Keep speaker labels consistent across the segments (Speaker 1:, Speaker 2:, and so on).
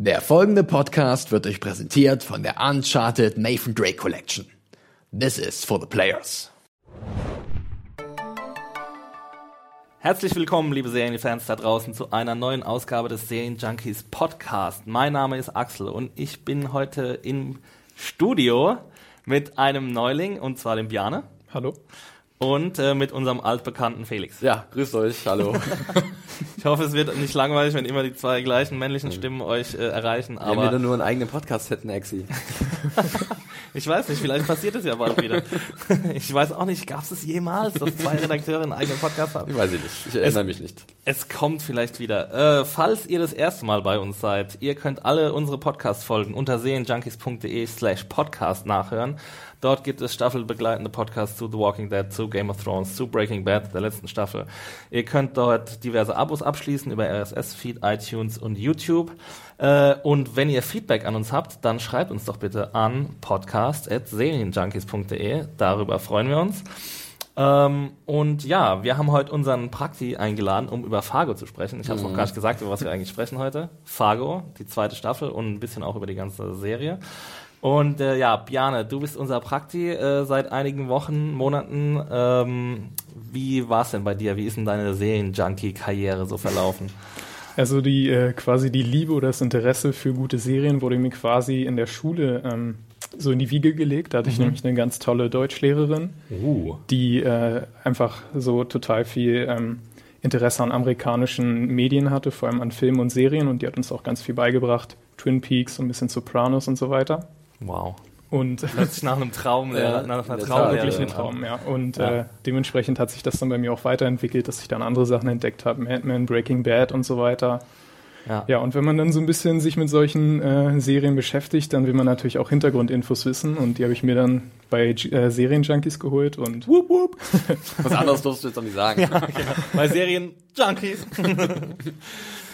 Speaker 1: Der folgende Podcast wird euch präsentiert von der Uncharted Nathan Drake Collection. This is for the players.
Speaker 2: Herzlich willkommen, liebe Serienfans da draußen, zu einer neuen Ausgabe des Serienjunkies Podcast. Mein Name ist Axel und ich bin heute im Studio mit einem Neuling, und zwar dem Bjane.
Speaker 3: Hallo.
Speaker 2: Und äh, mit unserem altbekannten Felix.
Speaker 4: Ja, grüßt euch, hallo.
Speaker 2: ich hoffe, es wird nicht langweilig, wenn immer die zwei gleichen männlichen Stimmen euch äh, erreichen.
Speaker 4: Aber wenn wir dann nur einen eigenen Podcast hätten, Exi.
Speaker 2: ich weiß nicht, vielleicht passiert es ja bald wieder. ich weiß auch nicht, gab es jemals, dass zwei Redakteure einen eigenen Podcast haben?
Speaker 4: Ich weiß nicht, ich erinnere
Speaker 2: es,
Speaker 4: mich nicht.
Speaker 2: Es kommt vielleicht wieder. Äh, falls ihr das erste Mal bei uns seid, ihr könnt alle unsere Podcast-Folgen unter serienjunkies.de slash podcast nachhören. Dort gibt es staffelbegleitende Podcasts zu The Walking Dead, zu Game of Thrones, zu Breaking Bad, der letzten Staffel. Ihr könnt dort diverse Abos abschließen über RSS-Feed, iTunes und YouTube. Äh, und wenn ihr Feedback an uns habt, dann schreibt uns doch bitte an podcast.serienjunkies.de. Darüber freuen wir uns. Ähm, und ja, wir haben heute unseren Prakti eingeladen, um über Fargo zu sprechen. Ich habe es mhm. noch gar nicht gesagt, über was wir eigentlich sprechen heute. Fargo, die zweite Staffel und ein bisschen auch über die ganze Serie. Und äh, ja, Bjane, du bist unser Prakti äh, seit einigen Wochen, Monaten. Ähm, wie war es denn bei dir? Wie ist denn deine Serien-Junkie-Karriere so verlaufen?
Speaker 3: Also die äh, quasi die Liebe oder das Interesse für gute Serien wurde mir quasi in der Schule ähm, so in die Wiege gelegt. Da hatte ich mhm. nämlich eine ganz tolle Deutschlehrerin, uh. die äh, einfach so total viel ähm, Interesse an amerikanischen Medien hatte, vor allem an Filmen und Serien. Und die hat uns auch ganz viel beigebracht. Twin Peaks, so ein bisschen Sopranos und so weiter.
Speaker 2: Wow.
Speaker 3: Und
Speaker 2: plötzlich nach einem Traum,
Speaker 3: ja, nach einer Traum, wirklich ein Traum, ja. Und ja. Äh, dementsprechend hat sich das dann bei mir auch weiterentwickelt, dass ich dann andere Sachen entdeckt habe, Mad Men, Breaking Bad und so weiter. Ja. ja, und wenn man dann so ein bisschen sich mit solchen äh, Serien beschäftigt, dann will man natürlich auch Hintergrundinfos wissen und die habe ich mir dann bei äh, Serienjunkies geholt und
Speaker 4: whoop, whoop. Was anderes durfst du jetzt noch nicht sagen. Ja,
Speaker 2: genau. Bei Serienjunkies.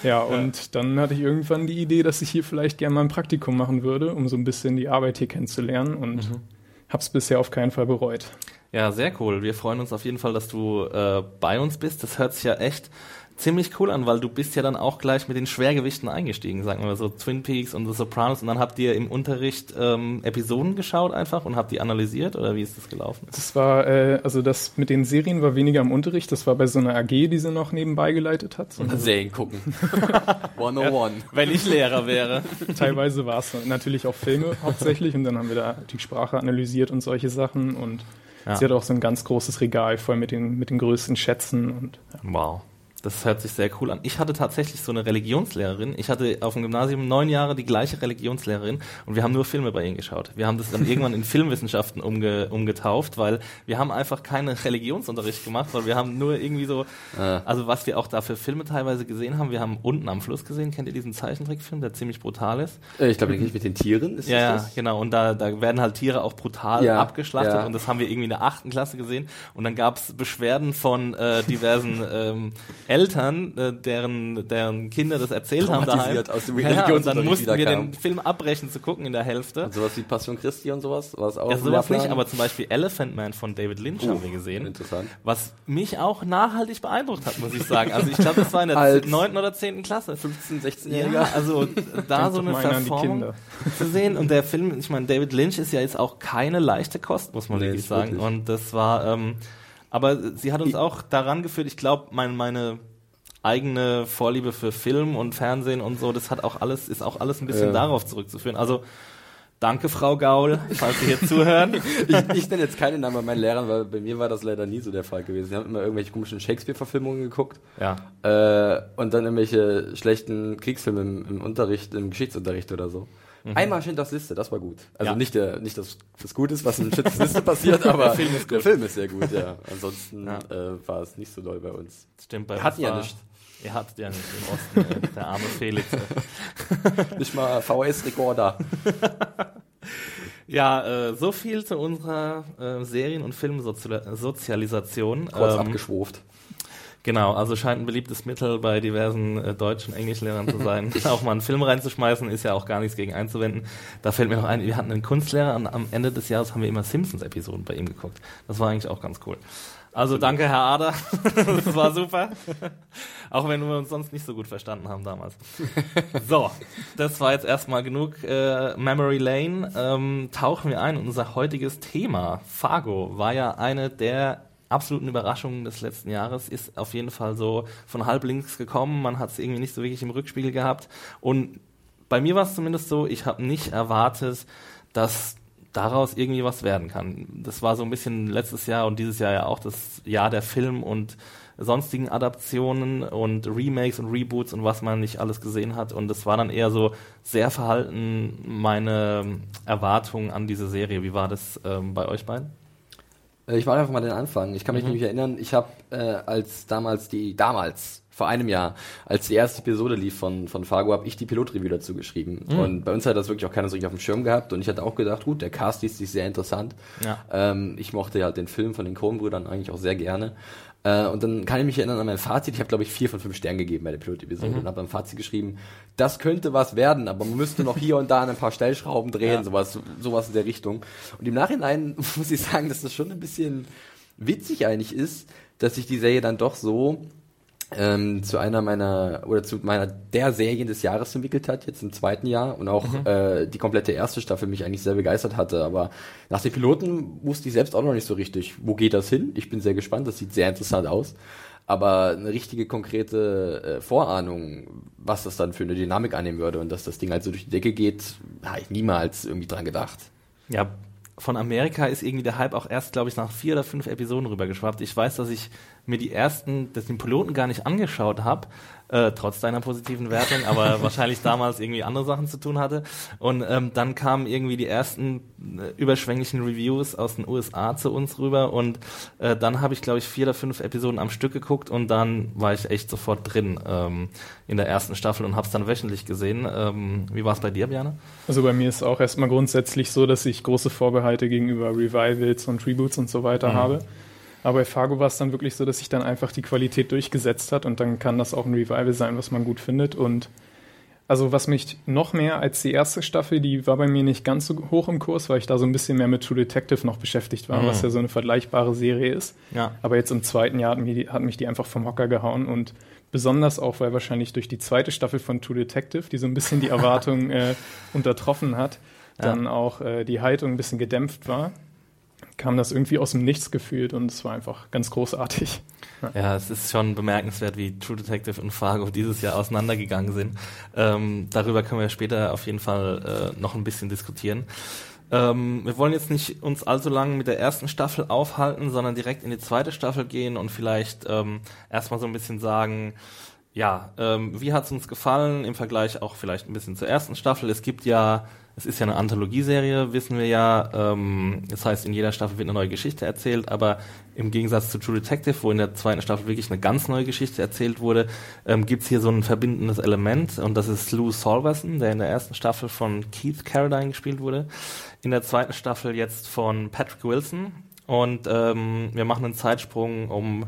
Speaker 3: Ja, und dann hatte ich irgendwann die Idee, dass ich hier vielleicht gerne mal ein Praktikum machen würde, um so ein bisschen die Arbeit hier kennenzulernen und mhm. habe es bisher auf keinen Fall bereut.
Speaker 2: Ja, sehr cool. Wir freuen uns auf jeden Fall, dass du äh, bei uns bist. Das hört sich ja echt ziemlich cool an, weil du bist ja dann auch gleich mit den Schwergewichten eingestiegen, sagen wir mal so Twin Peaks und The Sopranos und dann habt ihr im Unterricht ähm, Episoden geschaut einfach und habt die analysiert oder wie ist das gelaufen?
Speaker 3: Das war, äh, also das mit den Serien war weniger im Unterricht, das war bei so einer AG, die sie noch nebenbei geleitet hat.
Speaker 4: Und Serien gucken. 101.
Speaker 2: Ja, wenn ich Lehrer wäre.
Speaker 3: Teilweise war es natürlich auch Filme hauptsächlich und dann haben wir da die Sprache analysiert und solche Sachen und ja. sie hat auch so ein ganz großes Regal voll mit den, mit den größten Schätzen und
Speaker 2: ja. Wow. Das hört sich sehr cool an. Ich hatte tatsächlich so eine Religionslehrerin. Ich hatte auf dem Gymnasium neun Jahre die gleiche Religionslehrerin und wir haben nur Filme bei ihr geschaut. Wir haben das dann irgendwann in Filmwissenschaften umge umgetauft, weil wir haben einfach keinen Religionsunterricht gemacht, weil wir haben nur irgendwie so, ah. also was wir auch da für Filme teilweise gesehen haben. Wir haben unten am Fluss gesehen, kennt ihr diesen Zeichentrickfilm, der ziemlich brutal ist?
Speaker 4: Äh, ich glaube, den kenne ich mit den Tieren.
Speaker 2: Ist ja, ja, genau. Und da, da werden halt Tiere auch brutal ja, abgeschlachtet ja. und das haben wir irgendwie in der achten Klasse gesehen. Und dann gab es Beschwerden von äh, diversen ähm, Eltern, äh, deren, deren Kinder das erzählt haben daheim.
Speaker 4: Aus dem ja,
Speaker 2: und dann mussten wir kam. den Film abbrechen zu gucken in der Hälfte.
Speaker 4: Und sowas wie Passion Christi und sowas? War auch
Speaker 2: ja, sowas nicht, aber zum Beispiel Elephant Man von David Lynch uh, haben wir gesehen.
Speaker 4: Interessant.
Speaker 2: Was mich auch nachhaltig beeindruckt hat, muss ich sagen. Also ich glaube, das war in der neunten oder zehnten Klasse.
Speaker 4: 15, 16-Jähriger. Ja,
Speaker 2: also da so eine Verformung zu sehen. Und der Film, ich meine, David Lynch ist ja jetzt auch keine leichte Kost, muss man nee, wirklich sagen. Wirklich. Und das war, ähm, aber sie hat uns auch daran geführt, ich glaube, mein, meine eigene Vorliebe für Film und Fernsehen und so, das hat auch alles, ist auch alles ein bisschen ja. darauf zurückzuführen. Also Danke, Frau Gaul, falls Sie hier zuhören.
Speaker 4: ich, ich nenne jetzt keinen Namen bei meinen Lehrern, weil bei mir war das leider nie so der Fall gewesen. Sie haben immer irgendwelche komischen Shakespeare-Verfilmungen geguckt.
Speaker 2: Ja.
Speaker 4: Äh, und dann irgendwelche schlechten Kriegsfilme im, im Unterricht, im Geschichtsunterricht oder so. Mhm. Einmal Schindlers Liste, das war gut. Also ja. nicht der, nicht das, das Gute ist, was in Schindlers Liste passiert, aber der Film ist, gut. Der Film ist sehr gut, ja. Ansonsten ja. Äh, war es nicht so doll bei uns.
Speaker 2: Stimmt, bei
Speaker 4: Wir hatten ja nicht.
Speaker 2: Ihr hattet ja nicht im Osten, der arme Felix.
Speaker 4: nicht mal VS-Rekorder.
Speaker 2: Ja, äh, so viel zu unserer äh, Serien- und Filmsozialisation.
Speaker 4: Kurz ähm, abgeschwurft.
Speaker 2: Genau, also scheint ein beliebtes Mittel bei diversen äh, Deutsch- und Englischlehrern zu sein. auch mal einen Film reinzuschmeißen, ist ja auch gar nichts gegen einzuwenden. Da fällt mir noch ein, wir hatten einen Kunstlehrer und am Ende des Jahres haben wir immer Simpsons-Episoden bei ihm geguckt. Das war eigentlich auch ganz cool. Also danke, Herr Ader. das war super. Auch wenn wir uns sonst nicht so gut verstanden haben damals. So, das war jetzt erstmal genug äh, Memory Lane. Ähm, tauchen wir ein in unser heutiges Thema. Fargo war ja eine der absoluten Überraschungen des letzten Jahres. Ist auf jeden Fall so von halb links gekommen. Man hat es irgendwie nicht so wirklich im Rückspiegel gehabt. Und bei mir war es zumindest so, ich habe nicht erwartet, dass daraus irgendwie was werden kann. Das war so ein bisschen letztes Jahr und dieses Jahr ja auch das Jahr der Film und sonstigen Adaptionen und Remakes und Reboots und was man nicht alles gesehen hat. Und es war dann eher so sehr verhalten meine Erwartungen an diese Serie. Wie war das ähm, bei euch beiden?
Speaker 4: Äh, ich mache einfach mal den Anfang. Ich kann mich mhm. nämlich erinnern, ich habe äh, als damals die, damals vor einem Jahr, als die erste Episode lief von, von Fargo, habe ich die Pilotreview dazu geschrieben. Mhm. Und bei uns hat das wirklich auch keiner so richtig auf dem Schirm gehabt. Und ich hatte auch gedacht, gut, der Cast ist sich sehr interessant. Ja. Ähm, ich mochte ja den Film von den Coen-Brüdern eigentlich auch sehr gerne. Äh, und dann kann ich mich erinnern an mein Fazit. Ich habe, glaube ich, vier von fünf Sternen gegeben bei der Pilot-Episode mhm. und habe beim Fazit geschrieben, das könnte was werden, aber man müsste noch hier und da an ein paar Stellschrauben drehen, ja. sowas, sowas in der Richtung. Und im Nachhinein muss ich sagen, dass das schon ein bisschen witzig eigentlich ist, dass sich die Serie dann doch so ähm, zu einer meiner oder zu meiner der Serien des Jahres entwickelt hat, jetzt im zweiten Jahr und auch mhm. äh, die komplette erste Staffel mich eigentlich sehr begeistert hatte. Aber nach den Piloten wusste ich selbst auch noch nicht so richtig, wo geht das hin. Ich bin sehr gespannt, das sieht sehr interessant aus. Aber eine richtige konkrete äh, Vorahnung, was das dann für eine Dynamik annehmen würde und dass das Ding halt so durch die Decke geht, habe ich niemals irgendwie dran gedacht.
Speaker 2: Ja, von Amerika ist irgendwie der Hype auch erst, glaube ich, nach vier oder fünf Episoden rübergeschwappt. Ich weiß, dass ich mir die ersten, das den Piloten gar nicht angeschaut habe, äh, trotz deiner positiven Wertung, aber wahrscheinlich damals irgendwie andere Sachen zu tun hatte. Und ähm, dann kamen irgendwie die ersten äh, überschwänglichen Reviews aus den USA zu uns rüber und äh, dann habe ich, glaube ich, vier oder fünf Episoden am Stück geguckt und dann war ich echt sofort drin ähm, in der ersten Staffel und habe es dann wöchentlich gesehen. Ähm, wie war es bei dir, Björn?
Speaker 3: Also bei mir ist auch erstmal grundsätzlich so, dass ich große Vorbehalte gegenüber Revivals und Reboots und so weiter mhm. habe. Aber bei Fargo war es dann wirklich so, dass sich dann einfach die Qualität durchgesetzt hat und dann kann das auch ein Revival sein, was man gut findet. Und also was mich noch mehr als die erste Staffel, die war bei mir nicht ganz so hoch im Kurs, weil ich da so ein bisschen mehr mit True Detective noch beschäftigt war, mhm. was ja so eine vergleichbare Serie ist. Ja. Aber jetzt im zweiten Jahr hat mich, die, hat mich die einfach vom Hocker gehauen und besonders auch, weil wahrscheinlich durch die zweite Staffel von True Detective, die so ein bisschen die Erwartungen äh, untertroffen hat, dann auch äh, die Haltung ein bisschen gedämpft war kam das irgendwie aus dem Nichts gefühlt und es war einfach ganz großartig.
Speaker 2: Ja. ja. es ist schon bemerkenswert, wie True Detective und Fargo dieses Jahr auseinandergegangen sind. Ähm, darüber können wir später auf jeden Fall äh, noch ein bisschen diskutieren. Ähm, wir wollen jetzt nicht uns allzu lange mit der ersten Staffel aufhalten, sondern direkt in die zweite Staffel gehen und vielleicht ähm, erstmal so ein bisschen sagen, ja, ähm, wie hat es uns gefallen im Vergleich auch vielleicht ein bisschen zur ersten Staffel? Es gibt ja es ist ja eine Anthologieserie, wissen wir ja. Ähm, das heißt, in jeder Staffel wird eine neue Geschichte erzählt, aber im Gegensatz zu True Detective, wo in der zweiten Staffel wirklich eine ganz neue Geschichte erzählt wurde, ähm, gibt es hier so ein verbindendes Element und das ist Lou Solverson, der in der ersten Staffel von Keith Carradine gespielt wurde. In der zweiten Staffel jetzt von Patrick Wilson und ähm, wir machen einen Zeitsprung um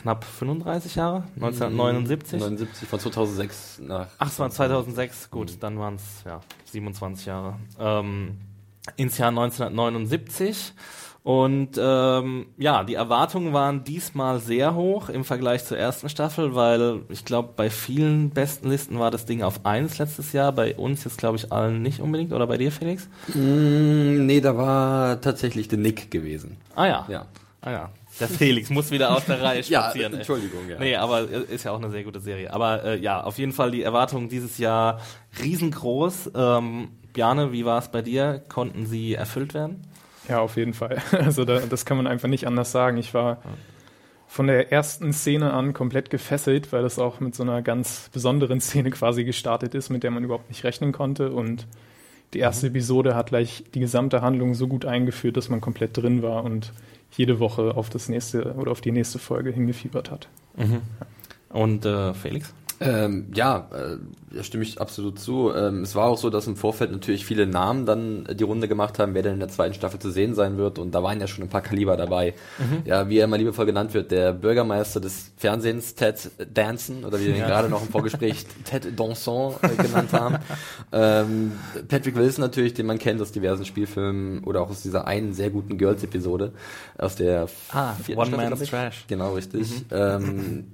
Speaker 2: knapp 35 Jahre, 1979.
Speaker 4: 79 von 2006 nach.
Speaker 2: Ach, es war 2006, gut, mhm. dann waren es ja 27 Jahre. Ähm, ins Jahr 1979. Und ähm, ja, die Erwartungen waren diesmal sehr hoch im Vergleich zur ersten Staffel, weil ich glaube, bei vielen besten Listen war das Ding auf 1 letztes Jahr, bei uns jetzt glaube ich allen nicht unbedingt. Oder bei dir, Felix?
Speaker 4: Mm, nee, da war tatsächlich der Nick gewesen.
Speaker 2: Ah ja. ja. Ah ja. Der Felix muss wieder aus der Reihe spazieren.
Speaker 4: ja, Entschuldigung, ja.
Speaker 2: Nee, aber ist ja auch eine sehr gute Serie. Aber äh, ja, auf jeden Fall die Erwartungen dieses Jahr riesengroß. Ähm, Bjane, wie war es bei dir? Konnten sie erfüllt werden?
Speaker 3: Ja, auf jeden Fall. Also da, das kann man einfach nicht anders sagen. Ich war von der ersten Szene an komplett gefesselt, weil das auch mit so einer ganz besonderen Szene quasi gestartet ist, mit der man überhaupt nicht rechnen konnte. Und die erste mhm. Episode hat gleich die gesamte Handlung so gut eingeführt, dass man komplett drin war und jede Woche auf das nächste oder auf die nächste Folge hingefiebert hat.
Speaker 2: Mhm. Und äh, Felix?
Speaker 4: Ähm, ja, äh, da stimme ich absolut zu. Ähm, es war auch so, dass im Vorfeld natürlich viele Namen dann die Runde gemacht haben, wer denn in der zweiten Staffel zu sehen sein wird. Und da waren ja schon ein paar Kaliber dabei. Mhm. Ja, wie er immer liebevoll genannt wird, der Bürgermeister des Fernsehens, Ted Danson, oder wie wir ihn ja. gerade noch im Vorgespräch Ted Danson äh, genannt haben. ähm, Patrick Wilson natürlich, den man kennt aus diversen Spielfilmen oder auch aus dieser einen sehr guten Girls-Episode aus der
Speaker 2: ah, One Man's Trash.
Speaker 4: Genau, richtig. Mhm. Ähm,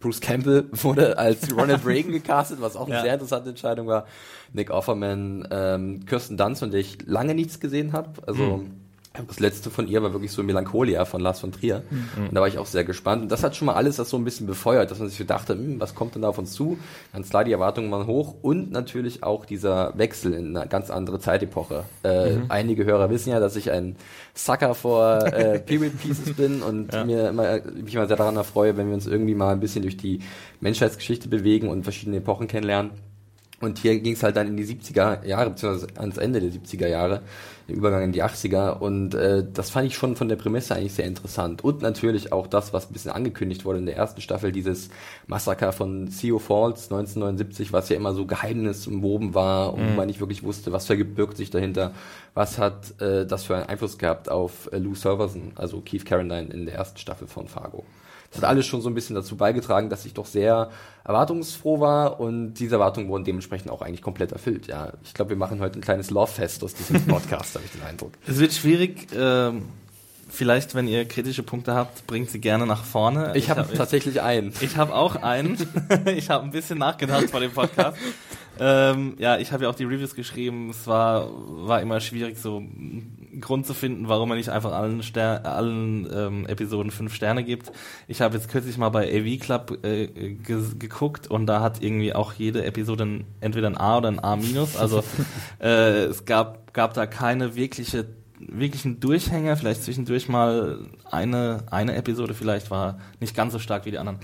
Speaker 4: Bruce Campbell wurde als Ronald Reagan gecastet, was auch eine ja. sehr interessante Entscheidung war. Nick Offerman, ähm, Kirsten Dunst, von der ich lange nichts gesehen habe. Also mhm. Das letzte von ihr war wirklich so Melancholia von Lars von Trier. Mhm. Und da war ich auch sehr gespannt. Und das hat schon mal alles das so ein bisschen befeuert, dass man sich so dachte, hm, was kommt denn da auf uns zu? Ganz klar, die Erwartungen waren hoch und natürlich auch dieser Wechsel in eine ganz andere Zeitepoche. Äh, mhm. Einige Hörer wissen ja, dass ich ein Sucker vor äh, Period Pieces bin und ja. mir immer, mich immer sehr daran erfreue, wenn wir uns irgendwie mal ein bisschen durch die Menschheitsgeschichte bewegen und verschiedene Epochen kennenlernen. Und hier ging es halt dann in die 70er Jahre, beziehungsweise ans Ende der 70er Jahre, der Übergang in die 80er. Und äh, das fand ich schon von der Prämisse eigentlich sehr interessant. Und natürlich auch das, was ein bisschen angekündigt wurde in der ersten Staffel, dieses Massaker von Theo Falls 1979, was ja immer so geheimnisumwoben war und mhm. man nicht wirklich wusste, was verbirgt sich dahinter, was hat äh, das für einen Einfluss gehabt auf äh, Lou Serverson, also Keith Carradine in der ersten Staffel von Fargo. Das hat alles schon so ein bisschen dazu beigetragen, dass ich doch sehr erwartungsfroh war und diese Erwartungen wurden dementsprechend auch eigentlich komplett erfüllt. Ja, ich glaube, wir machen heute ein kleines Love-Fest aus diesem Podcast, habe ich den Eindruck.
Speaker 2: Es wird schwierig. Ähm vielleicht, wenn ihr kritische Punkte habt, bringt sie gerne nach vorne.
Speaker 4: Ich, habe hab, tatsächlich einen.
Speaker 2: Ich habe auch einen. ich habe ein bisschen nachgedacht vor dem Podcast. ähm, ja, ich habe ja auch die Reviews geschrieben. Es war, war immer schwierig, so Grund zu finden, warum man nicht einfach allen, Ster allen ähm, Episoden fünf Sterne gibt. Ich habe jetzt kürzlich mal bei AV Club äh, ge geguckt und da hat irgendwie auch jede Episode entweder ein A oder ein A minus. Also äh, es gab, gab da keine wirkliche wirklichen Durchhänger, vielleicht zwischendurch mal eine, eine Episode vielleicht war nicht ganz so stark wie die anderen.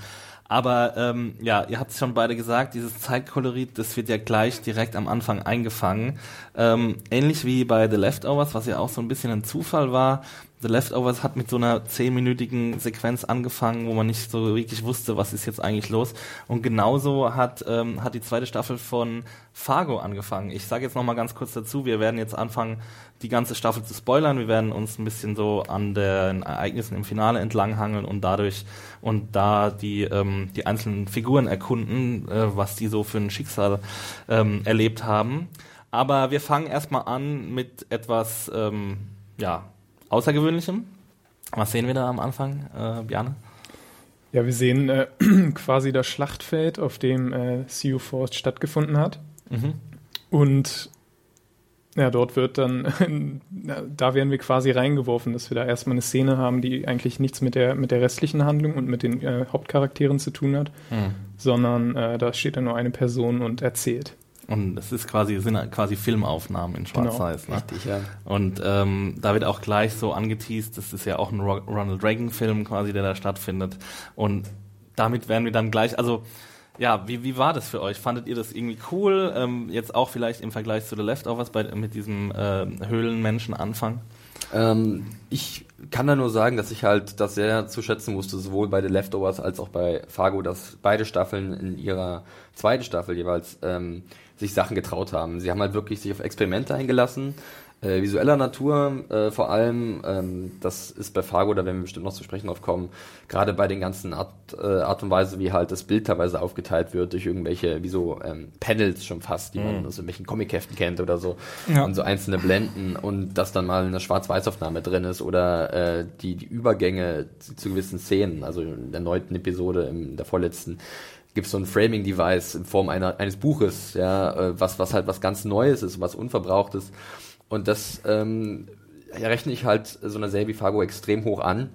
Speaker 2: Aber ähm, ja, ihr habt es schon beide gesagt, dieses Zeitkolorit, das wird ja gleich direkt am Anfang eingefangen. Ähm, ähnlich wie bei The Leftovers, was ja auch so ein bisschen ein Zufall war. The Leftovers hat mit so einer zehnminütigen Sequenz angefangen, wo man nicht so wirklich wusste, was ist jetzt eigentlich los. Und genauso hat, ähm, hat die zweite Staffel von Fargo angefangen. Ich sage jetzt nochmal ganz kurz dazu, wir werden jetzt anfangen, die ganze Staffel zu spoilern. Wir werden uns ein bisschen so an den Ereignissen im Finale entlanghangeln und dadurch und da die, ähm, die einzelnen Figuren erkunden, äh, was die so für ein Schicksal ähm, erlebt haben. Aber wir fangen erstmal an mit etwas, ähm, ja, Außergewöhnlichem. Was sehen wir da am Anfang, äh, Bjane?
Speaker 3: Ja, wir sehen äh, quasi das Schlachtfeld, auf dem äh, CU Force stattgefunden hat. Mhm. Und ja, dort wird dann, da werden wir quasi reingeworfen, dass wir da erstmal eine Szene haben, die eigentlich nichts mit der, mit der restlichen Handlung und mit den äh, Hauptcharakteren zu tun hat, mhm. sondern äh, da steht dann nur eine Person und erzählt.
Speaker 2: Und es ist quasi, sind halt quasi Filmaufnahmen in genau. Schwarz-Weiß.
Speaker 4: Genau, ne? Richtig, ja.
Speaker 2: Und ähm, da wird auch gleich so angeteased, das ist ja auch ein Ronald Reagan-Film quasi, der da stattfindet. Und damit werden wir dann gleich, also ja, wie, wie war das für euch? Fandet ihr das irgendwie cool? Ähm, jetzt auch vielleicht im Vergleich zu The Leftovers bei, mit diesem äh, Höhlenmenschen-Anfang?
Speaker 4: Ähm, ich kann da nur sagen, dass ich halt das sehr zu schätzen wusste, sowohl bei The Leftovers als auch bei Fargo, dass beide Staffeln in ihrer zweiten Staffel jeweils ähm, sich Sachen getraut haben. Sie haben halt wirklich sich auf Experimente eingelassen, äh, visueller Natur äh, vor allem. Ähm, das ist bei Fargo, da werden wir bestimmt noch zu sprechen drauf kommen, gerade bei den ganzen Art, äh, Art und Weise, wie halt das Bild teilweise aufgeteilt wird durch irgendwelche, wie so ähm, Panels schon fast, die mhm. man aus irgendwelchen Comicheften kennt oder so. Ja. Und so einzelne Blenden und dass dann mal eine Schwarz-Weiß-Aufnahme drin ist oder äh, die, die Übergänge zu, zu gewissen Szenen, also in der neunten Episode, in der vorletzten, gibt es so ein Framing-Device in Form einer, eines Buches, ja, äh, was, was halt was ganz Neues ist, was Unverbrauchtes. Und das ähm, rechne ich halt so einer Serie wie Fargo extrem hoch an.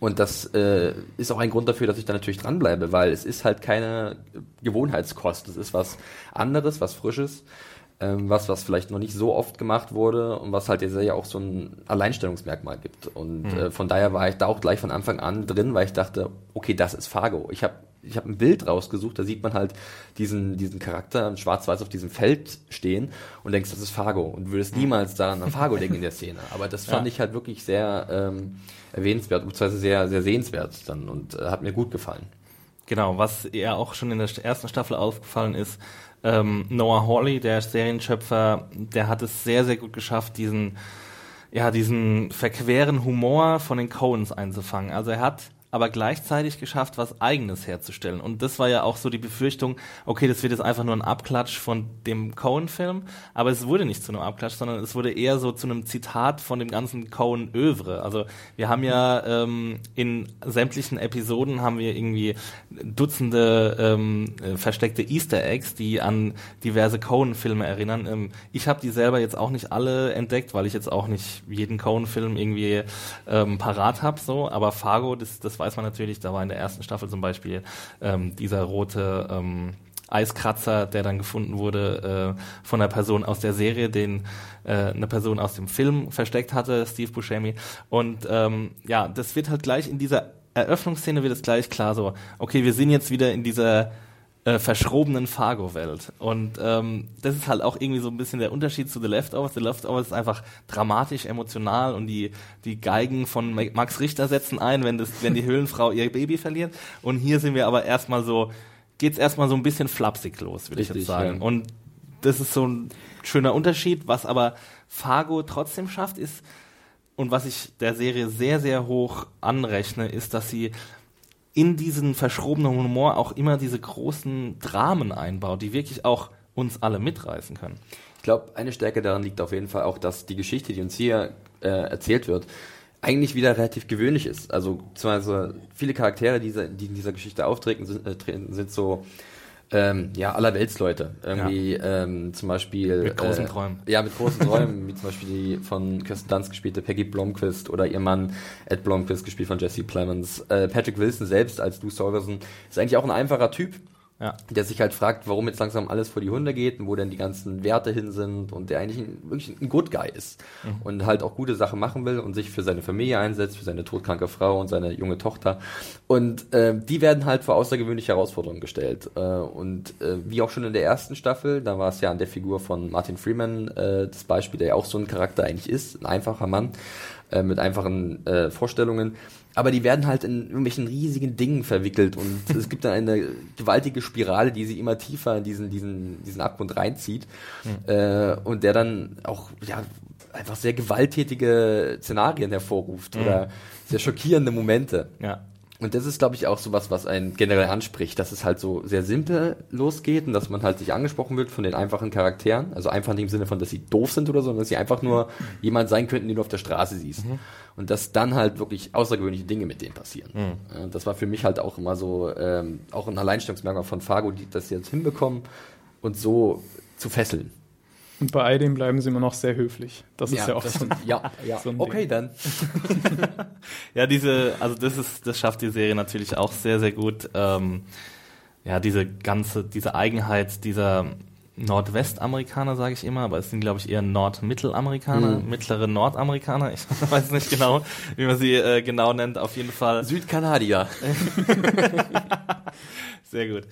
Speaker 4: Und das äh, ist auch ein Grund dafür, dass ich da natürlich dranbleibe, weil es ist halt keine Gewohnheitskost. Es ist was anderes, was Frisches, ähm, was, was vielleicht noch nicht so oft gemacht wurde und was halt der Serie auch so ein Alleinstellungsmerkmal gibt. Und mhm. äh, von daher war ich da auch gleich von Anfang an drin, weil ich dachte, okay, das ist Fargo. Ich habe ich habe ein Bild rausgesucht, da sieht man halt diesen, diesen Charakter schwarz-weiß auf diesem Feld stehen und denkst, das ist Fargo und würdest niemals daran an Fargo denken in der Szene. Aber das fand ja. ich halt wirklich sehr ähm, erwähnenswert, beziehungsweise sehr, sehr sehenswert dann und äh, hat mir gut gefallen.
Speaker 2: Genau, was eher auch schon in der ersten Staffel aufgefallen ist, ähm, Noah Hawley, der Serienschöpfer, der hat es sehr, sehr gut geschafft, diesen, ja, diesen verqueren Humor von den Coens einzufangen. Also er hat aber gleichzeitig geschafft, was Eigenes herzustellen. Und das war ja auch so die Befürchtung, okay, das wird jetzt einfach nur ein Abklatsch von dem Cohen-Film, aber es wurde nicht zu einem Abklatsch, sondern es wurde eher so zu einem Zitat von dem ganzen Cohen-Övre. Also wir haben ja ähm, in sämtlichen Episoden haben wir irgendwie Dutzende ähm, äh, versteckte Easter Eggs, die an diverse Cohen-Filme erinnern. Ähm, ich habe die selber jetzt auch nicht alle entdeckt, weil ich jetzt auch nicht jeden Cohen-Film irgendwie ähm, parat habe, so, aber Fargo, das, das war weiß man natürlich, da war in der ersten Staffel zum Beispiel ähm, dieser rote ähm, Eiskratzer, der dann gefunden wurde äh, von einer Person aus der Serie, den äh, eine Person aus dem Film versteckt hatte, Steve Buscemi. Und ähm, ja, das wird halt gleich in dieser Eröffnungsszene wird es gleich klar so, okay, wir sind jetzt wieder in dieser äh, verschrobenen Fargo-Welt. Und ähm, das ist halt auch irgendwie so ein bisschen der Unterschied zu The Leftovers. The Leftovers ist einfach dramatisch, emotional und die, die Geigen von Max Richter setzen ein, wenn, das, wenn die Höhlenfrau ihr Baby verliert. Und hier sind wir aber erstmal so, geht's erstmal so ein bisschen flapsig los, würde ich jetzt sagen. Ja. Und das ist so ein schöner Unterschied. Was aber Fargo trotzdem schafft, ist, und was ich der Serie sehr, sehr hoch anrechne, ist, dass sie in diesen verschrobenen Humor auch immer diese großen Dramen einbaut, die wirklich auch uns alle mitreißen können.
Speaker 4: Ich glaube, eine Stärke daran liegt auf jeden Fall auch, dass die Geschichte, die uns hier äh, erzählt wird, eigentlich wieder relativ gewöhnlich ist. Also beziehungsweise viele Charaktere, die, die in dieser Geschichte auftreten, sind, äh, sind so ähm, ja, allerweltsleute. Irgendwie ja. ähm, zum Beispiel.
Speaker 2: Mit großen äh, Träumen.
Speaker 4: Ja, mit großen Träumen, wie zum Beispiel die von Kirsten Dunst gespielte Peggy Blomquist oder ihr Mann Ed Blomquist, gespielt von Jesse Plemons. Äh, Patrick Wilson selbst als Stu Sorgerson ist eigentlich auch ein einfacher Typ, ja. Der sich halt fragt, warum jetzt langsam alles vor die Hunde geht und wo denn die ganzen Werte hin sind und der eigentlich ein, wirklich ein Good Guy ist mhm. und halt auch gute Sachen machen will und sich für seine Familie einsetzt, für seine todkranke Frau und seine junge Tochter. Und äh, die werden halt vor außergewöhnliche Herausforderungen gestellt. Äh, und äh, wie auch schon in der ersten Staffel, da war es ja an der Figur von Martin Freeman äh, das Beispiel, der ja auch so ein Charakter eigentlich ist, ein einfacher Mann äh, mit einfachen äh, Vorstellungen aber die werden halt in irgendwelchen riesigen Dingen verwickelt und es gibt dann eine gewaltige Spirale, die sie immer tiefer in diesen, diesen, diesen Abgrund reinzieht mhm. äh, und der dann auch ja, einfach sehr gewalttätige Szenarien hervorruft mhm. oder sehr schockierende Momente. Ja. Und das ist, glaube ich, auch so was, was einen generell anspricht, dass es halt so sehr simpel losgeht und dass man halt sich angesprochen wird von den einfachen Charakteren. Also einfach nicht im Sinne von, dass sie doof sind oder so, sondern dass sie einfach nur jemand sein könnten, den du auf der Straße siehst. Mhm. Und dass dann halt wirklich außergewöhnliche Dinge mit denen passieren. Mhm. Das war für mich halt auch immer so, ähm, auch ein Alleinstellungsmerkmal von Fargo, die das jetzt hinbekommen und so zu fesseln.
Speaker 3: Und bei all dem bleiben sie immer noch sehr höflich. Das ja, ist ja auch so ein,
Speaker 4: ja, ja. So ein okay, Ding. dann.
Speaker 2: ja, diese, also das ist, das schafft die Serie natürlich auch sehr, sehr gut. Ähm, ja, diese ganze, diese Eigenheit dieser Nordwestamerikaner, sage ich immer, aber es sind, glaube ich, eher Nordmittelamerikaner, mhm. mittlere Nordamerikaner. Ich weiß nicht genau, wie man sie äh, genau nennt. Auf jeden Fall.
Speaker 4: Südkanadier.
Speaker 2: Sehr gut.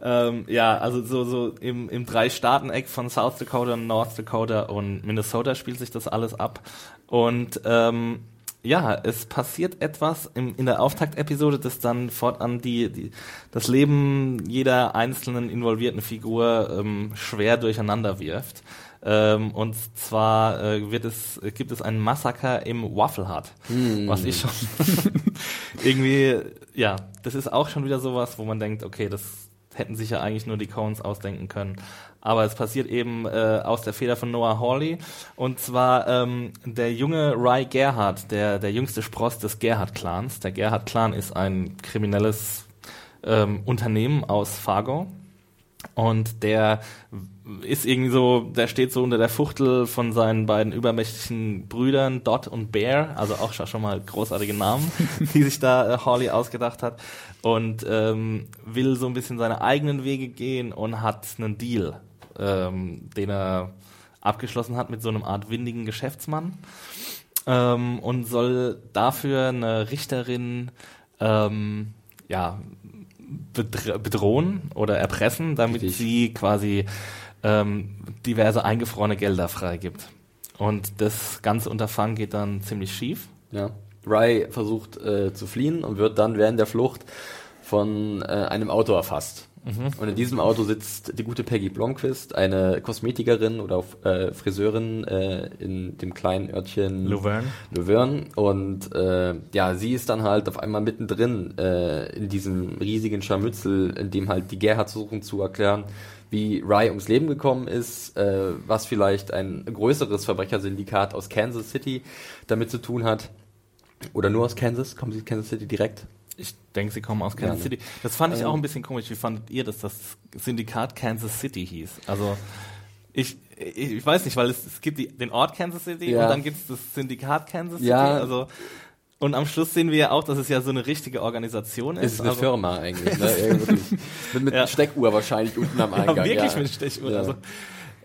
Speaker 2: Ähm, ja, also so, so im, im Drei-Staaten-Eck von South Dakota, North Dakota und Minnesota spielt sich das alles ab. Und ähm, ja, es passiert etwas im, in der Auftaktepisode, das dann fortan die, die, das Leben jeder einzelnen involvierten Figur ähm, schwer durcheinander wirft. Ähm, und zwar äh, wird es, gibt es ein Massaker im Waffle Hut, mm. was ich schon irgendwie, ja, das ist auch schon wieder sowas, wo man denkt, okay, das hätten sich ja eigentlich nur die Cones ausdenken können. Aber es passiert eben äh, aus der Feder von Noah Hawley. Und zwar ähm, der junge Ry Gerhardt, der, der jüngste Spross des Gerhardt-Clans. Der Gerhardt-Clan ist ein kriminelles ähm, Unternehmen aus Fargo. Und der ist irgendwie so, der steht so unter der Fuchtel von seinen beiden übermächtigen Brüdern, Dot und Bear, also auch schon mal großartige Namen, die sich da äh, Hawley ausgedacht hat. Und ähm, will so ein bisschen seine eigenen Wege gehen und hat einen Deal, ähm, den er abgeschlossen hat mit so einem Art windigen Geschäftsmann. Ähm, und soll dafür eine Richterin ähm, ja, bedrohen oder erpressen, damit Richtig. sie quasi ähm, diverse eingefrorene Gelder freigibt. Und das ganze Unterfangen geht dann ziemlich schief.
Speaker 4: Ja. Ry versucht äh, zu fliehen und wird dann während der Flucht von äh, einem Auto erfasst. Mhm. Und in diesem Auto sitzt die gute Peggy Blomqvist, eine Kosmetikerin oder äh, Friseurin äh, in dem kleinen Örtchen
Speaker 2: Luverne.
Speaker 4: Luverne. Und äh, ja, sie ist dann halt auf einmal mittendrin äh, in diesem riesigen Scharmützel, in dem halt die Gerhard versuchen zu erklären, wie Rye ums Leben gekommen ist, äh, was vielleicht ein größeres Verbrechersyndikat aus Kansas City damit zu tun hat. Oder nur aus Kansas? Kommen sie aus Kansas City direkt?
Speaker 2: Ich denke, sie kommen aus Kansas ja, ne? City. Das fand ich ähm, auch ein bisschen komisch. Wie fandet ihr, dass das Syndikat Kansas City hieß? Also ich, ich, ich weiß nicht, weil es, es gibt die, den Ort Kansas City ja. und dann gibt es das Syndikat Kansas City.
Speaker 4: Ja.
Speaker 2: Also und am Schluss sehen wir ja auch, dass es ja so eine richtige Organisation ist.
Speaker 4: Es ist eine also, Firma eigentlich. Ne? mit mit. Steckuhr wahrscheinlich unten am Eingang.
Speaker 2: Ja, wirklich mit Steckuhr. Also,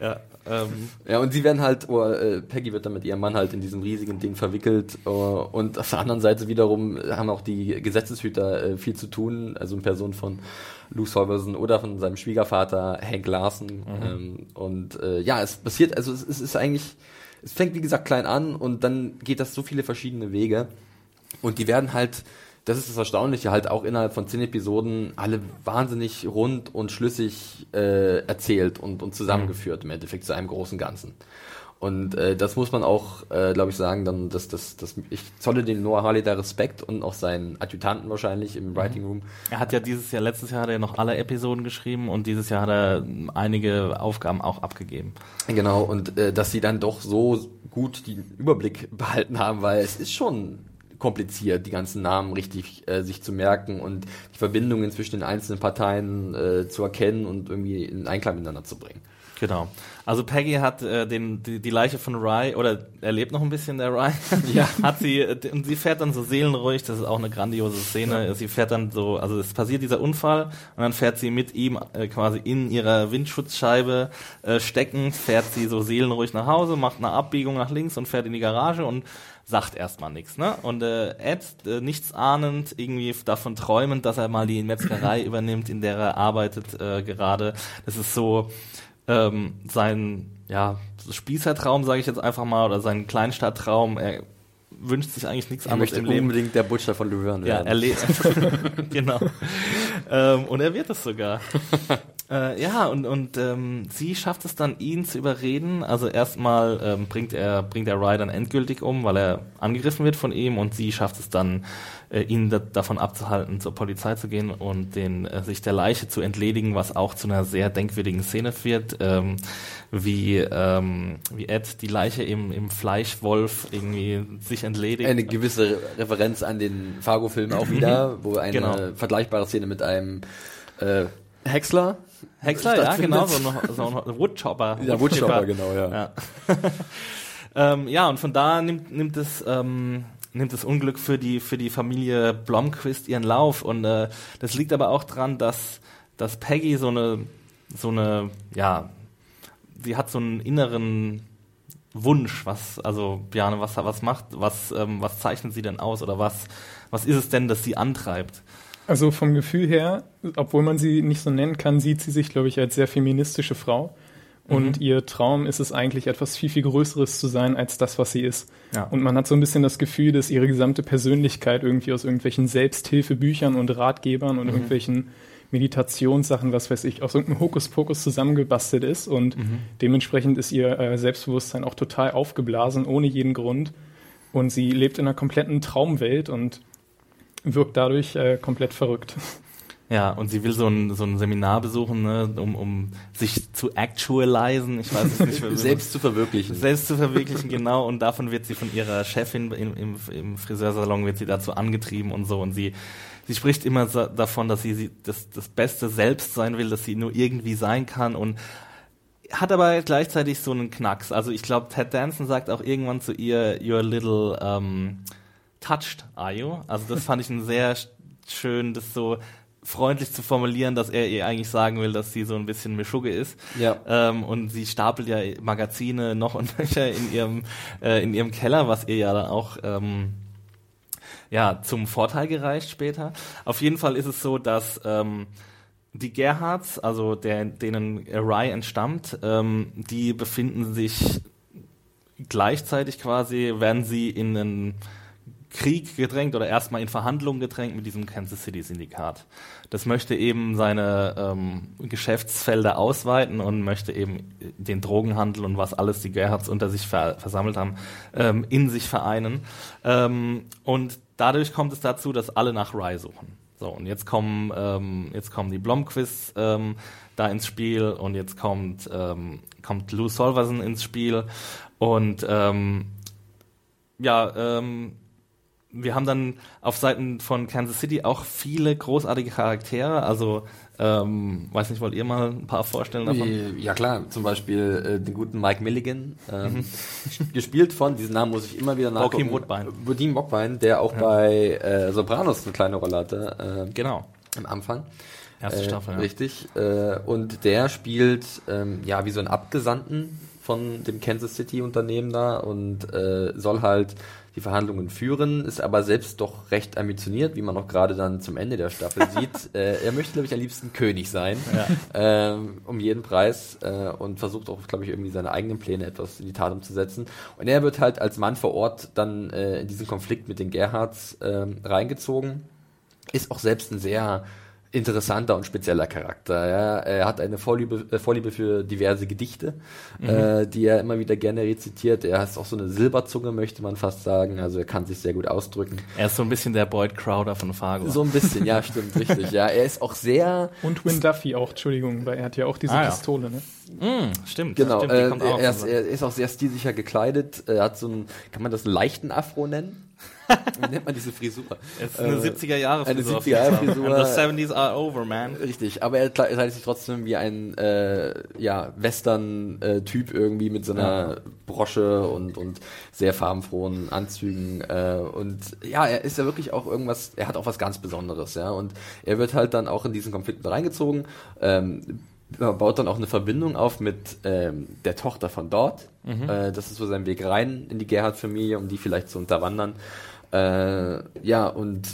Speaker 2: ja.
Speaker 4: Ähm. Ja, und sie werden halt, oh, äh, Peggy wird dann mit ihrem Mann halt in diesem riesigen Ding verwickelt. Oh, und auf der anderen Seite wiederum haben auch die Gesetzeshüter äh, viel zu tun, also in Person von Lou Solverson oder von seinem Schwiegervater Hank Larson. Mhm. Ähm, und äh, ja, es passiert, also es, es ist eigentlich, es fängt wie gesagt klein an und dann geht das so viele verschiedene Wege. Und die werden halt das ist das Erstaunliche, halt auch innerhalb von zehn Episoden alle wahnsinnig rund und schlüssig äh, erzählt und, und zusammengeführt im Endeffekt zu einem großen Ganzen. Und äh, das muss man auch, äh, glaube ich, sagen, dann, dass, dass, dass ich zolle dem Noah Harley da Respekt und auch seinen Adjutanten wahrscheinlich im Writing Room.
Speaker 2: Er hat ja dieses Jahr, letztes Jahr hat er noch alle Episoden geschrieben und dieses Jahr hat er einige Aufgaben auch abgegeben.
Speaker 4: Genau, und äh, dass sie dann doch so gut den Überblick behalten haben, weil es ist schon kompliziert, die ganzen Namen richtig äh, sich zu merken und die Verbindungen zwischen den einzelnen Parteien äh, zu erkennen und irgendwie in Einklang miteinander zu bringen.
Speaker 2: Genau. Also Peggy hat äh, den, die, die Leiche von Rye, oder er lebt noch ein bisschen, der Rye, ja. hat sie, äh, und sie fährt dann so seelenruhig, das ist auch eine grandiose Szene, ja. sie fährt dann so, also es passiert dieser Unfall und dann fährt sie mit ihm äh, quasi in ihrer Windschutzscheibe äh, stecken, fährt sie so seelenruhig nach Hause, macht eine Abbiegung nach links und fährt in die Garage und sagt erstmal nichts. Ne? Und äh, Ed, äh, nichts ahnend, irgendwie davon träumend, dass er mal die Metzgerei übernimmt, in der er arbeitet äh, gerade. Das ist so ähm, sein ja, Spießertraum, sage ich jetzt einfach mal, oder sein Kleinstadttraum. Er wünscht sich eigentlich nichts
Speaker 4: er
Speaker 2: anderes.
Speaker 4: Er möchte unbedingt der Butcher von Laverne
Speaker 2: werden. Ja, er lebt. genau. ähm, und er wird es sogar. Äh, ja, und, und ähm, sie schafft es dann, ihn zu überreden. Also erstmal ähm, bringt er bringt er Ryan endgültig um, weil er angegriffen wird von ihm und sie schafft es dann, äh, ihn da, davon abzuhalten, zur Polizei zu gehen und den äh, sich der Leiche zu entledigen, was auch zu einer sehr denkwürdigen Szene führt, ähm, wie ähm, wie Ed die Leiche im, im Fleischwolf irgendwie sich entledigt.
Speaker 4: Eine gewisse Referenz an den Fargo-Film auch wieder, wo eine genau. vergleichbare Szene mit einem äh, Häcksler
Speaker 2: Häcksler, ja, genau, so ein, so ein Woodchopper.
Speaker 4: Ja, Woodchopper, genau, ja.
Speaker 2: Ja. ähm, ja, und von da nimmt, nimmt es, ähm, nimmt das Unglück für die, für die Familie Blomquist ihren Lauf. Und äh, das liegt aber auch dran, dass, dass Peggy so eine, so eine, ja, sie hat so einen inneren Wunsch, was, also Bjane, was, was macht, was, ähm, was zeichnet sie denn aus oder was, was ist es denn, das sie antreibt?
Speaker 3: Also vom Gefühl her, obwohl man sie nicht so nennen kann, sieht sie sich, glaube ich, als sehr feministische Frau. Und mhm. ihr Traum ist es eigentlich, etwas viel, viel Größeres zu sein als das, was sie ist. Ja. Und man hat so ein bisschen das Gefühl, dass ihre gesamte Persönlichkeit irgendwie aus irgendwelchen Selbsthilfebüchern und Ratgebern und mhm. irgendwelchen Meditationssachen, was weiß ich, aus irgendeinem Hokuspokus zusammengebastelt ist. Und mhm. dementsprechend ist ihr äh, Selbstbewusstsein auch total aufgeblasen, ohne jeden Grund. Und sie lebt in einer kompletten Traumwelt und wirkt dadurch äh, komplett verrückt.
Speaker 2: Ja, und sie will so ein, so ein Seminar besuchen, ne, um, um sich zu actualisen, ich weiß es nicht.
Speaker 4: selbst zu verwirklichen.
Speaker 2: Selbst zu verwirklichen, genau. Und davon wird sie von ihrer Chefin im, im, im Friseursalon, wird sie dazu angetrieben und so. Und sie, sie spricht immer so davon, dass sie, das, das beste Selbst sein will, dass sie nur irgendwie sein kann und hat aber gleichzeitig so einen Knacks. Also ich glaube, Ted Danson sagt auch irgendwann zu ihr, you're a little... Um, touched are you? Also das fand ich ein sehr schön, das so freundlich zu formulieren, dass er ihr eigentlich sagen will, dass sie so ein bisschen Mischugge ist.
Speaker 4: Ja.
Speaker 2: Ähm, und sie stapelt ja Magazine noch und nöcher in ihrem äh, in ihrem Keller, was ihr ja dann auch ähm, ja zum Vorteil gereicht später. Auf jeden Fall ist es so, dass ähm, die Gerhards, also der, denen Rye entstammt, ähm, die befinden sich gleichzeitig quasi, werden sie in einen Krieg gedrängt oder erstmal in Verhandlungen gedrängt mit diesem Kansas City Syndikat. Das möchte eben seine ähm, Geschäftsfelder ausweiten und möchte eben den Drogenhandel und was alles die Gerhards unter sich ver versammelt haben, ähm, in sich vereinen. Ähm, und dadurch kommt es dazu, dass alle nach Rye suchen. So, und jetzt kommen, ähm, jetzt kommen die Blomquists ähm, da ins Spiel und jetzt kommt, ähm, kommt Lou Solverson ins Spiel und ähm, ja, ähm, wir haben dann auf Seiten von Kansas City auch viele großartige Charaktere. Also, ähm, weiß nicht, wollt ihr mal ein paar vorstellen davon?
Speaker 4: Ja klar, zum Beispiel äh, den guten Mike Milligan, ähm, mhm. gespielt von, diesen Namen muss ich immer wieder nachgucken.
Speaker 2: Joachim Woodbine.
Speaker 4: Woodin Woodbine, der auch ja. bei äh, Sopranos eine kleine Rolle hatte.
Speaker 2: Äh, genau.
Speaker 4: Am Anfang.
Speaker 2: Erste äh, Staffel, ja.
Speaker 4: Richtig. Äh, und der spielt ähm, ja wie so ein Abgesandten von dem Kansas City Unternehmen da und äh, soll halt die Verhandlungen führen, ist aber selbst doch recht ambitioniert, wie man auch gerade dann zum Ende der Staffel sieht. Äh, er möchte, glaube ich, am liebsten König sein, ja. ähm, um jeden Preis äh, und versucht auch, glaube ich, irgendwie seine eigenen Pläne etwas in die Tat umzusetzen. Und er wird halt als Mann vor Ort dann äh, in diesen Konflikt mit den Gerhards ähm, reingezogen. Ist auch selbst ein sehr interessanter und spezieller Charakter. Ja. Er hat eine Vorliebe, äh, Vorliebe für diverse Gedichte, mhm. äh, die er immer wieder gerne rezitiert. Er hat auch so eine Silberzunge, möchte man fast sagen. Also er kann sich sehr gut ausdrücken.
Speaker 2: Er ist so ein bisschen der Boyd Crowder von Fargo.
Speaker 4: So ein bisschen, ja, stimmt, richtig. Ja, er ist auch sehr...
Speaker 3: Und Win Duffy auch, Entschuldigung, weil er hat ja auch diese ah, Pistole, ne?
Speaker 2: Mm, stimmt.
Speaker 4: Genau,
Speaker 2: stimmt,
Speaker 4: äh, er, ist, er, ist, auch sehr stilsicher gekleidet. Er hat so ein, kann man das einen leichten Afro nennen? Wie nennt man diese Frisur?
Speaker 2: Es ist eine äh, 70er Jahre
Speaker 4: Frisur. Eine 70er Jahre Frisur.
Speaker 2: the 70s are over, man.
Speaker 4: Richtig, aber er kleidet sich trotzdem wie ein äh, ja, Western-Typ irgendwie mit so einer ja. Brosche und, und sehr farbenfrohen Anzügen. Äh, und ja, er ist ja wirklich auch irgendwas, er hat auch was ganz Besonderes, ja. Und er wird halt dann auch in diesen Konflikt reingezogen. Ähm, baut dann auch eine Verbindung auf mit ähm, der Tochter von dort. Mhm. Äh, das ist so sein Weg rein in die Gerhard-Familie, um die vielleicht zu unterwandern. Äh, ja, und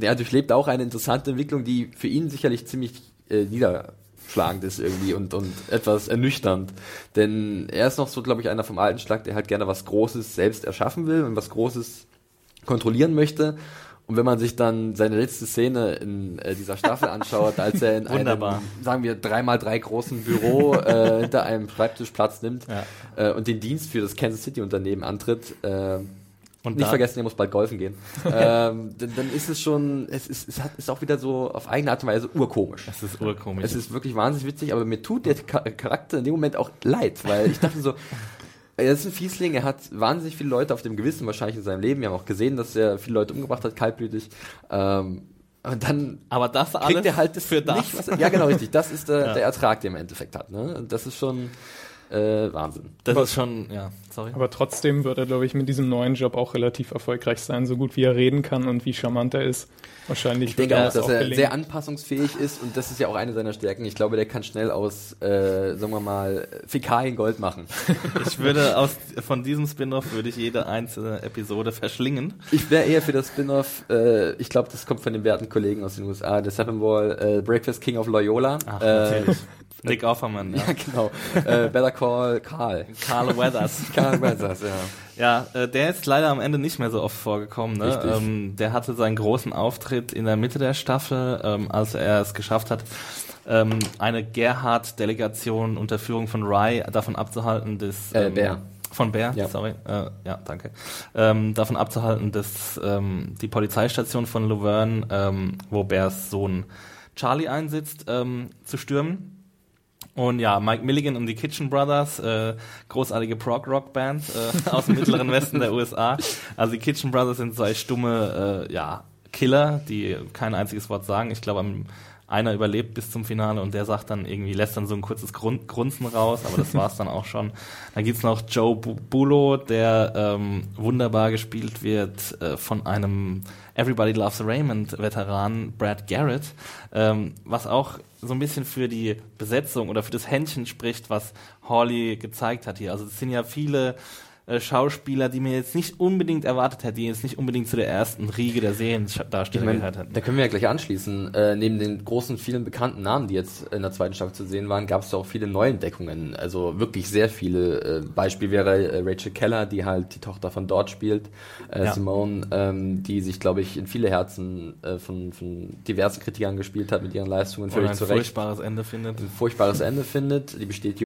Speaker 4: er durchlebt auch eine interessante Entwicklung, die für ihn sicherlich ziemlich äh, niederschlagend ist irgendwie und, und etwas ernüchternd. Denn er ist noch so, glaube ich, einer vom alten Schlag, der halt gerne was Großes selbst erschaffen will und was Großes kontrollieren möchte und wenn man sich dann seine letzte Szene in äh, dieser Staffel anschaut, als er in einem, sagen wir, dreimal drei großen Büro äh, hinter einem Schreibtisch Platz nimmt ja. äh, und den Dienst für das Kansas City Unternehmen antritt, äh, und nicht vergessen, er muss bald golfen gehen. ähm, dann, dann, ist es schon, es ist, es hat, ist auch wieder so auf eigene Art und Weise urkomisch.
Speaker 2: Es ist urkomisch.
Speaker 4: Es ist wirklich wahnsinnig witzig, aber mir tut der Charakter in dem Moment auch leid, weil ich dachte so, er ist ein Fiesling, er hat wahnsinnig viele Leute auf dem Gewissen wahrscheinlich in seinem Leben. Wir haben auch gesehen, dass er viele Leute umgebracht hat, kaltblütig. Ähm, und dann
Speaker 2: aber das alles kriegt
Speaker 4: er halt das für das. Nicht, was ja, genau richtig. Das ist der, ja. der Ertrag, den er im Endeffekt hat. Ne? Das ist schon äh, Wahnsinn.
Speaker 2: Das aber, ist schon, ja,
Speaker 3: sorry. Aber trotzdem wird er, glaube ich, mit diesem neuen Job auch relativ erfolgreich sein, so gut wie er reden kann und wie charmant er ist. Wahrscheinlich.
Speaker 4: Ich denke auch, dass auch er gelingen. sehr anpassungsfähig ist und das ist ja auch eine seiner Stärken. Ich glaube, der kann schnell aus, äh, sagen wir mal, Fäkalien Gold machen.
Speaker 2: Ich würde aus, von diesem Spin-off würde ich jede einzelne Episode verschlingen.
Speaker 4: Ich wäre eher für das Spin-off, äh, ich glaube, das kommt von den werten Kollegen aus den USA, der Seven Wall, äh, Breakfast King of Loyola.
Speaker 2: Ach, natürlich. Äh, Nick Offerman,
Speaker 4: ja. ja genau. äh, Better Call Carl.
Speaker 2: Carl Weathers.
Speaker 4: Carl Weathers, ja.
Speaker 2: Ja, äh, der ist leider am Ende nicht mehr so oft vorgekommen. Ne? Ähm, der hatte seinen großen Auftritt in der Mitte der Staffel, ähm, als er es geschafft hat, ähm, eine Gerhard-Delegation unter Führung von Rye davon abzuhalten, dass
Speaker 4: äh, ähm, Bär.
Speaker 2: Von Bär, ja. sorry. Äh, ja, danke. Ähm, davon abzuhalten, dass ähm, die Polizeistation von Laverne, ähm, wo Bärs Sohn Charlie einsitzt, ähm, zu stürmen. Und ja, Mike Milligan und die Kitchen Brothers, äh, großartige Prog-Rock-Band äh, aus dem mittleren Westen der USA. Also die Kitchen Brothers sind zwei stumme, äh, ja, Killer, die kein einziges Wort sagen. Ich glaube, einer überlebt bis zum Finale und der sagt dann irgendwie, lässt dann so ein kurzes Grun Grunzen raus, aber das war's dann auch schon. Dann gibt's noch Joe Bulo, der ähm, wunderbar gespielt wird äh, von einem Everybody Loves Raymond Veteran Brad Garrett, ähm, was auch so ein bisschen für die Besetzung oder für das Händchen spricht, was Hawley gezeigt hat hier. Also es sind ja viele äh, Schauspieler, die mir jetzt nicht unbedingt erwartet hätte, die jetzt nicht unbedingt zu der ersten Riege der Seriendarsteller
Speaker 4: Ich mein,
Speaker 2: gehört hätten.
Speaker 4: da können wir ja gleich anschließen. Äh, neben den großen, vielen bekannten Namen, die jetzt in der zweiten Staffel zu sehen waren, gab es auch viele Neuentdeckungen. Also wirklich sehr viele. Äh, Beispiel wäre äh, Rachel Keller, die halt die Tochter von Dort spielt. Äh,
Speaker 2: Ja.
Speaker 4: Simone, ähm, die sich, glaube ich, in viele Herzen von, von diversen Kritikern gespielt hat mit ihren Leistungen.
Speaker 2: Oder
Speaker 4: Völlig
Speaker 2: ein
Speaker 4: zu Recht.
Speaker 2: furchtbares Ende findet.
Speaker 4: Ein furchtbares Ende findet. Die besteht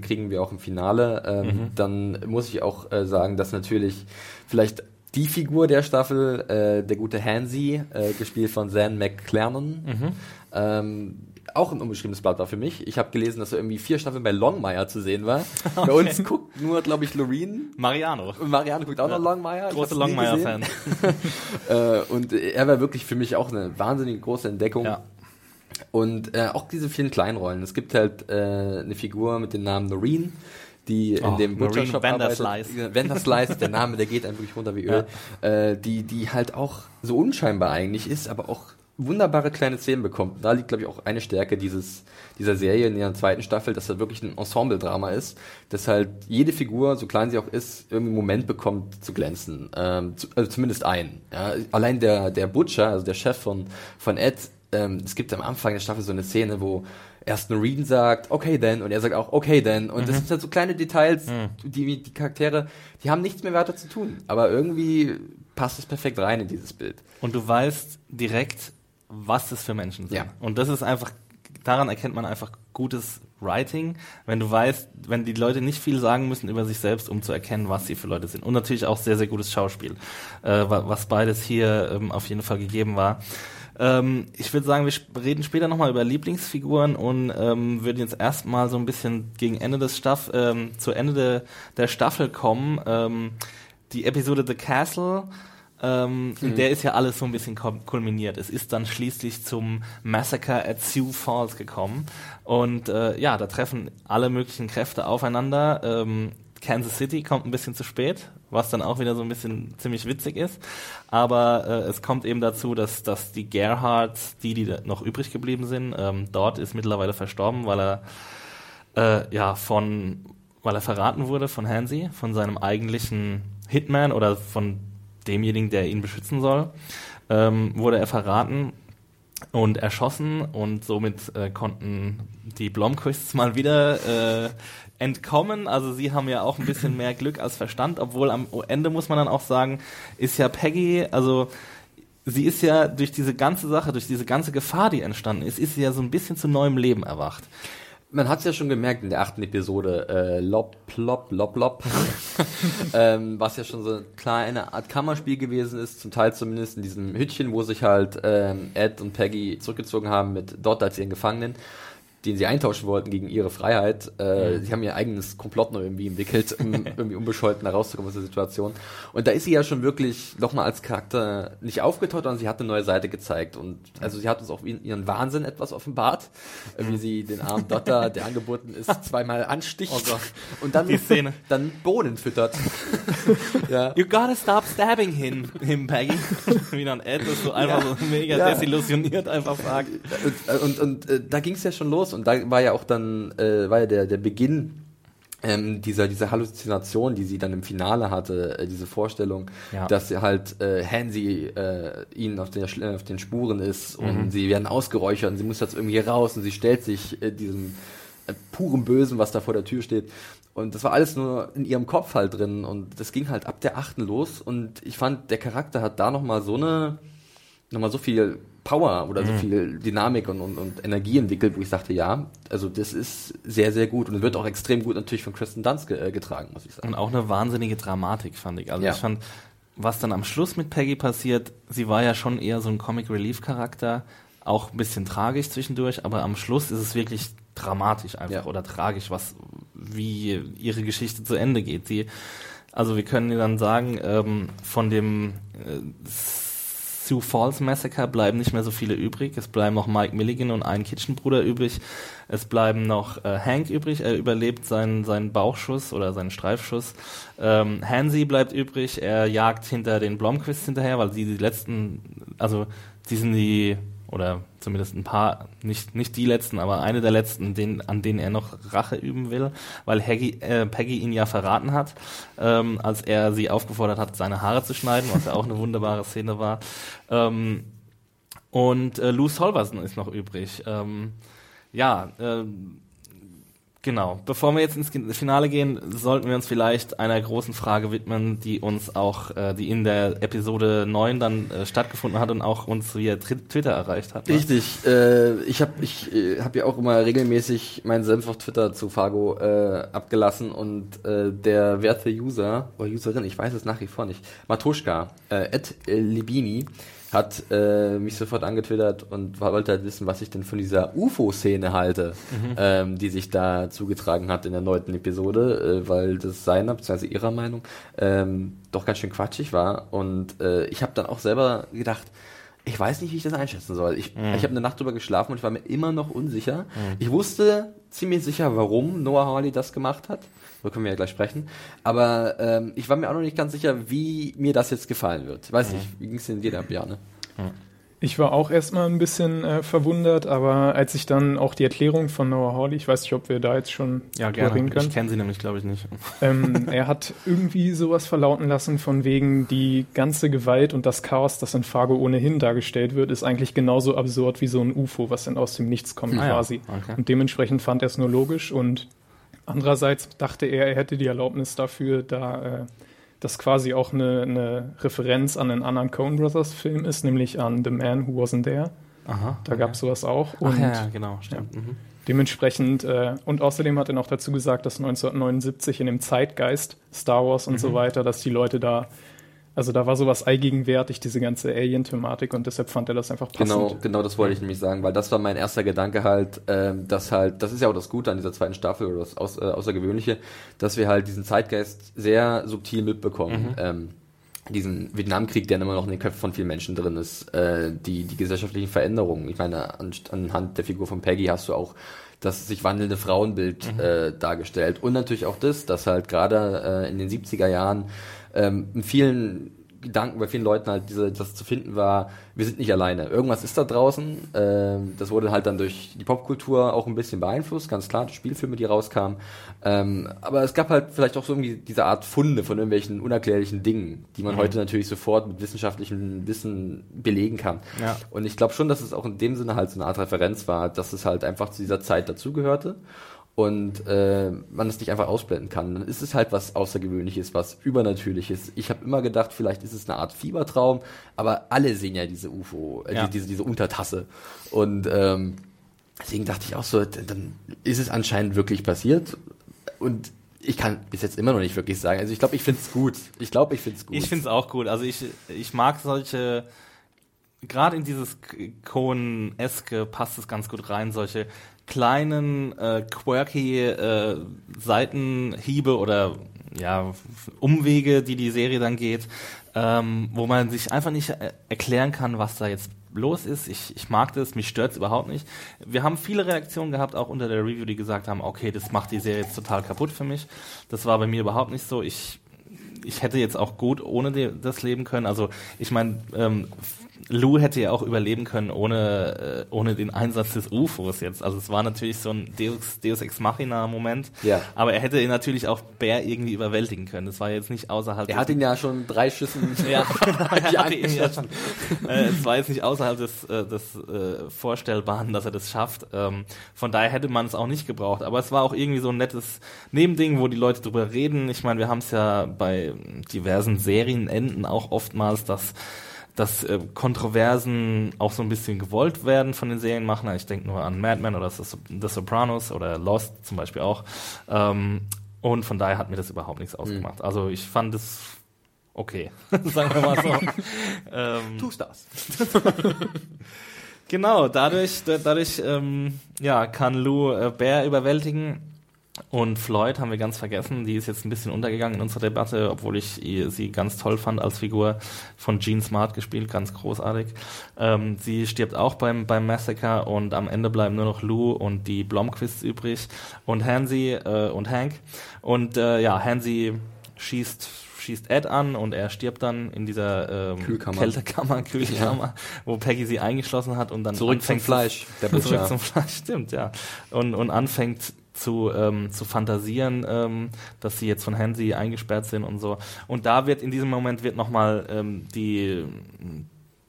Speaker 4: Kriegen wir auch im Finale. Ähm,
Speaker 2: Mhm.
Speaker 4: Dann muss ich auch äh, sagen, dass natürlich vielleicht die Figur der Staffel, äh, der gute Hansi, äh, gespielt von Zan McClernon,
Speaker 2: Mhm.
Speaker 4: ähm, auch ein unbeschriebenes Blatt war für mich. Ich habe gelesen, dass er irgendwie vier Staffeln bei Longmire zu sehen war. Bei uns guckt nur, glaube ich, Loreen.
Speaker 2: Mariano.
Speaker 4: Und Marianne guckt auch noch Longmire.
Speaker 2: Große. Longmire-Fan.
Speaker 4: Äh, und er war wirklich für mich auch eine wahnsinnig große Entdeckung.
Speaker 2: Ja.
Speaker 4: Und äh, auch diese vielen Kleinrollen. Es gibt halt äh, eine Figur mit dem Namen Noreen, die in
Speaker 2: Oh,
Speaker 4: dem
Speaker 2: Noreen
Speaker 4: Butcher-Shop arbeitet. Vanderslice, der Name, der geht einem wirklich runter wie Öl. Äh, die, die halt auch so unscheinbar eigentlich ist, aber auch wunderbare kleine Szenen bekommt. Da liegt, glaube ich, auch eine Stärke dieses, dieser Serie in ihrer zweiten Staffel, dass er wirklich ein Ensemble-Drama ist, dass halt jede Figur, so klein sie auch ist, irgendwie einen Moment bekommt zu glänzen. Ähm, zu, also zumindest einen. Ja. Allein der, der Butcher, also der Chef von, von Ed, ähm, es gibt am Anfang der Staffel so eine Szene, wo erst Noreen sagt, okay then, und er sagt auch, okay then. Und das sind halt so kleine Details, die, die Charaktere, die haben nichts mehr weiter zu tun. Aber irgendwie passt es perfekt rein in dieses Bild.
Speaker 2: Und du weißt direkt, was das für Menschen sind.
Speaker 4: Ja.
Speaker 2: Und das ist einfach, daran erkennt man einfach gutes Writing, wenn du weißt, wenn die Leute nicht viel sagen müssen über sich selbst, um zu erkennen, was sie für Leute sind. Und natürlich auch sehr, sehr gutes Schauspiel, äh, wa- was beides hier ähm, auf jeden Fall gegeben war. Ähm, ich würde sagen, wir reden später nochmal über Lieblingsfiguren und ähm, würden jetzt erstmal so ein bisschen gegen Ende des Staff, ähm, zu Ende de, der Staffel kommen. Ähm, die Episode The Castle, ähm, in der ist ja alles so ein bisschen kulminiert. Es ist dann schließlich zum Massacre at Sioux Falls gekommen. Und äh, ja, da treffen alle möglichen Kräfte aufeinander. Ähm, Kansas City kommt ein bisschen zu spät, was dann auch wieder so ein bisschen ziemlich witzig ist. Aber äh, es kommt eben dazu, dass, dass die Gerhards, die, die noch übrig geblieben sind, ähm, dort ist mittlerweile verstorben, weil er äh, ja von weil er verraten wurde von Hansi, von seinem eigentlichen Hitman oder von demjenigen, der ihn beschützen soll, ähm, wurde er verraten und erschossen und somit äh, konnten die Blomquists mal wieder äh, entkommen. Also sie haben ja auch ein bisschen mehr Glück als Verstand, obwohl am Ende muss man dann auch sagen, ist ja Peggy, also sie ist ja durch diese ganze Sache, durch diese ganze Gefahr, die entstanden ist, ist sie ja so ein bisschen zu neuem Leben erwacht.
Speaker 4: Man hat es ja schon gemerkt in der achten Episode, äh, Lop, Plop, Lop, Lop, ähm, was ja schon so eine kleine Art Kammerspiel gewesen ist, zum Teil zumindest in diesem Hütchen, wo sich halt ähm, Ed und Peggy zurückgezogen haben mit dort als ihren Gefangenen, den sie eintauschen wollten gegen ihre Freiheit. Äh, Sie haben ihr eigenes Komplott noch irgendwie entwickelt, um irgendwie unbescholten da rauszukommen aus der Situation. Und da ist sie ja schon wirklich nochmal als Charakter nicht aufgetaucht, sondern sie hat eine neue Seite gezeigt. Und also sie hat uns auch ihren Wahnsinn etwas offenbart, äh, wie sie den armen Dotter, der angeboten ist, zweimal ansticht und dann,
Speaker 2: Die Szene.
Speaker 4: dann Bohnen füttert. ja.
Speaker 2: You gotta stop stabbing him, him Peggy. Wie dann Ed das so einfach so mega
Speaker 4: Ja.
Speaker 2: desillusioniert einfach sagt.
Speaker 4: Und, und, und äh, da ging es ja schon los und da war ja auch dann äh, war ja der, der Beginn ähm, dieser, dieser Halluzination, die sie dann im Finale hatte, äh, diese Vorstellung,
Speaker 2: Ja.
Speaker 4: dass sie halt äh, Hansi äh, ihnen auf, der, Schl- auf den Spuren ist und sie werden ausgeräuchert und sie muss jetzt irgendwie raus und sie stellt sich äh, diesem äh, puren Bösen, was da vor der Tür steht. Und das war alles nur in ihrem Kopf halt drin und das ging halt ab der achten los und ich fand, der Charakter hat da nochmal so eine, nochmal so viel Power oder
Speaker 2: Mhm.
Speaker 4: so viel Dynamik und, und, und Energie entwickelt, wo ich sagte, ja, also das ist sehr, sehr gut und wird auch extrem gut natürlich von Kristen Dunst ge äh, getragen, muss ich sagen.
Speaker 2: Und auch eine wahnsinnige Dramatik, fand ich. Also
Speaker 4: Ja.
Speaker 2: ich fand, was dann am Schluss mit Peggy passiert, sie war ja schon eher so ein Comic-Relief-Charakter. auch ein bisschen tragisch zwischendurch, aber am Schluss ist es wirklich dramatisch einfach
Speaker 4: Ja.
Speaker 2: oder tragisch, was wie ihre Geschichte zu Ende geht. Sie, also wir können dann sagen, ähm, von dem äh, Sioux Falls Massacre bleiben nicht mehr so viele übrig. Es bleiben noch Mike Milligan und ein Kitchenbruder übrig. Es bleiben noch äh, Hank übrig. Er überlebt seinen, seinen Bauchschuss oder seinen Streifschuss. Ähm, Hansi bleibt übrig. Er jagt hinter den Blomqvist hinterher, weil sie die letzten, also sie sind die oder zumindest ein paar, nicht, nicht die letzten, aber eine der letzten, den, an denen er noch Rache üben will, weil Haggy, äh, Peggy ihn ja verraten hat, ähm, als er sie aufgefordert hat, seine Haare zu schneiden, was ja auch eine wunderbare Szene war. Ähm, und äh, Lou Solverson ist noch übrig. Ähm, ja, ähm, Genau. Bevor wir jetzt ins Finale gehen, sollten wir uns vielleicht einer großen Frage widmen, die uns auch, äh, die in der Episode 9 dann äh, stattgefunden hat und auch uns via Twitter erreicht hat. ne?
Speaker 4: Richtig. Äh, ich habe ich, äh, hab ja auch immer regelmäßig meinen Senf auf Twitter zu Fargo äh, abgelassen und äh, der werte User oder Userin, ich weiß es nach wie vor nicht, Matoschka, äh, at Libini, hat äh, mich sofort angetwittert und wollte halt wissen, was ich denn von dieser UFO-Szene halte, ähm, die sich da zugetragen hat in der neunten Episode, äh, weil das seiner, beziehungsweise ihrer Meinung, ähm, doch ganz schön quatschig war. Und äh, ich habe dann auch selber gedacht, ich weiß nicht, wie ich das einschätzen soll. Ich,
Speaker 2: Mhm.
Speaker 4: ich habe eine Nacht drüber geschlafen und ich war mir immer noch unsicher. Ich wusste ziemlich sicher, warum Noah Hawley das gemacht hat. Darüber können wir ja gleich sprechen. Aber ähm, ich war mir auch noch nicht ganz sicher, wie mir das jetzt gefallen wird. Ich
Speaker 2: Mhm.
Speaker 4: weiß nicht, wie ging es denn dir ab, Bjarne?
Speaker 3: Ich war auch erstmal ein bisschen äh, verwundert, aber als ich dann auch die Erklärung von Noah Hawley, ich weiß nicht, ob wir da jetzt schon
Speaker 2: Ja, gerne.
Speaker 3: reden können.
Speaker 2: Ich kenne sie nämlich, glaube ich, nicht.
Speaker 3: ähm, er hat irgendwie sowas verlauten lassen von wegen die ganze Gewalt und das Chaos, das in Fargo ohnehin dargestellt wird, ist eigentlich genauso absurd wie so ein UFO, was dann aus dem Nichts kommt
Speaker 2: Ah ja,
Speaker 3: quasi.
Speaker 2: okay.
Speaker 3: Und dementsprechend fand er es nur logisch und andererseits dachte er, er hätte die Erlaubnis dafür, da äh, das quasi auch eine, eine Referenz an einen anderen Coen Brothers Film ist, nämlich an The Man Who Wasn't There.
Speaker 2: Aha.
Speaker 3: Da gab es sowas auch.
Speaker 2: Ach ja, ja, genau, stimmt. Mhm.
Speaker 3: Dementsprechend, äh, und außerdem hat er noch dazu gesagt, dass 1979 in dem Zeitgeist Star Wars und
Speaker 4: Mhm.
Speaker 3: so weiter, dass die Leute da, also da war sowas allgegenwärtig, diese ganze Alien-Thematik und deshalb fand er das einfach passend.
Speaker 4: Genau, genau das wollte ich nämlich sagen, weil das war mein erster Gedanke halt, ähm, dass halt, das ist ja auch das Gute an dieser zweiten Staffel oder das Aus, äh, Außergewöhnliche, dass wir halt diesen Zeitgeist sehr subtil mitbekommen. Ähm, diesen Vietnamkrieg, der immer noch in den Köpfen von vielen Menschen drin ist, äh, die, die gesellschaftlichen Veränderungen. Ich meine, an, anhand der Figur von Peggy hast du auch das sich wandelnde Frauenbild äh, dargestellt. Und natürlich auch das, dass halt gerade äh, in den 70er Jahren ähm, in vielen Gedanken bei vielen Leuten halt diese, das zu finden war, wir sind nicht alleine. Irgendwas ist da draußen. Ähm, das wurde halt dann durch die Popkultur auch ein bisschen beeinflusst, ganz klar, die Spielfilme, die rauskamen. Ähm, aber es gab halt vielleicht auch so irgendwie diese Art Funde von irgendwelchen unerklärlichen Dingen, die man heute natürlich sofort mit wissenschaftlichem Wissen belegen kann.
Speaker 2: Ja.
Speaker 4: Und ich glaube schon, dass es auch in dem Sinne halt so eine Art Referenz war, dass es halt einfach zu dieser Zeit dazugehörte und äh, man es nicht einfach ausblenden kann. Dann ist es halt was Außergewöhnliches, was Übernatürliches. Ich habe immer gedacht, vielleicht ist es eine Art Fiebertraum, aber alle sehen ja diese UFO, äh,
Speaker 2: Ja.
Speaker 4: diese, diese Untertasse. Und ähm, deswegen dachte ich auch so, dann ist es anscheinend wirklich passiert. Und ich kann bis jetzt immer noch nicht wirklich sagen. Also ich glaube, ich finde es gut. Ich glaube, ich finde es gut.
Speaker 2: Ich finde es auch gut. Also ich, ich mag solche, gerade in dieses Cohen-eske passt es ganz gut rein, solche kleinen, äh, quirky äh, Seitenhiebe oder ja, Umwege, die die Serie dann geht, ähm, wo man sich einfach nicht äh, erklären kann, was da jetzt los ist. Ich, ich mag das, mich stört's überhaupt nicht. Wir haben viele Reaktionen gehabt, auch unter der Review, die gesagt haben, okay, das macht die Serie jetzt total kaputt für mich. Das war bei mir überhaupt nicht so. Ich ich hätte jetzt auch gut ohne das leben können. Also ich meine, ähm, Lou hätte ja auch überleben können ohne, äh, ohne den Einsatz des UFOs jetzt. Also es war natürlich so ein Deus, Deus Ex Machina Moment.
Speaker 4: Ja.
Speaker 2: Aber er hätte ihn natürlich auch Bär irgendwie überwältigen können. Das war jetzt nicht außerhalb
Speaker 4: er
Speaker 2: des-
Speaker 4: hat ihn ja schon drei Schüssen.
Speaker 2: ja, er hatte ihn ja schon. Äh, es war jetzt nicht außerhalb des, äh, des äh, Vorstellbaren, dass er das schafft. Ähm, von daher hätte man es auch nicht gebraucht. Aber es war auch irgendwie so ein nettes Nebending, wo die Leute drüber reden. Ich meine, wir haben es ja bei diversen Serienenden auch oftmals, dass dass äh, Kontroversen auch so ein bisschen gewollt werden von den Serienmachern. Ich denke nur an Mad Men oder The Sopranos oder Lost zum Beispiel auch. Ähm, und von daher hat mir das überhaupt nichts ausgemacht. Also ich fand es okay, sagen wir mal so. ähm,
Speaker 4: Tust das.
Speaker 2: Genau, dadurch, dadurch ähm, ja, kann Lou äh, Bear überwältigen. Und Floyd haben wir ganz vergessen, die ist jetzt ein bisschen untergegangen in unserer Debatte, obwohl ich sie ganz toll fand als Figur von Gene Smart gespielt, ganz großartig. Ähm, sie stirbt auch beim, beim Massacre und am Ende bleiben nur noch Lou und die Blomquists übrig und Hansi äh, und Hank. Und äh, ja, Hansi schießt schießt Ed an und er stirbt dann in dieser ähm,
Speaker 4: Kühlkammer.
Speaker 2: Kältekammer, Kühlkammer, ja. wo Peggy sie eingeschlossen hat und dann
Speaker 4: zurück zum Fleisch,
Speaker 2: der Zurück zum Fleisch, stimmt, ja. Und, und anfängt zu, ähm, zu fantasieren, ähm, dass sie jetzt von Hansi eingesperrt sind und so. Und da wird in diesem Moment wird nochmal ähm, die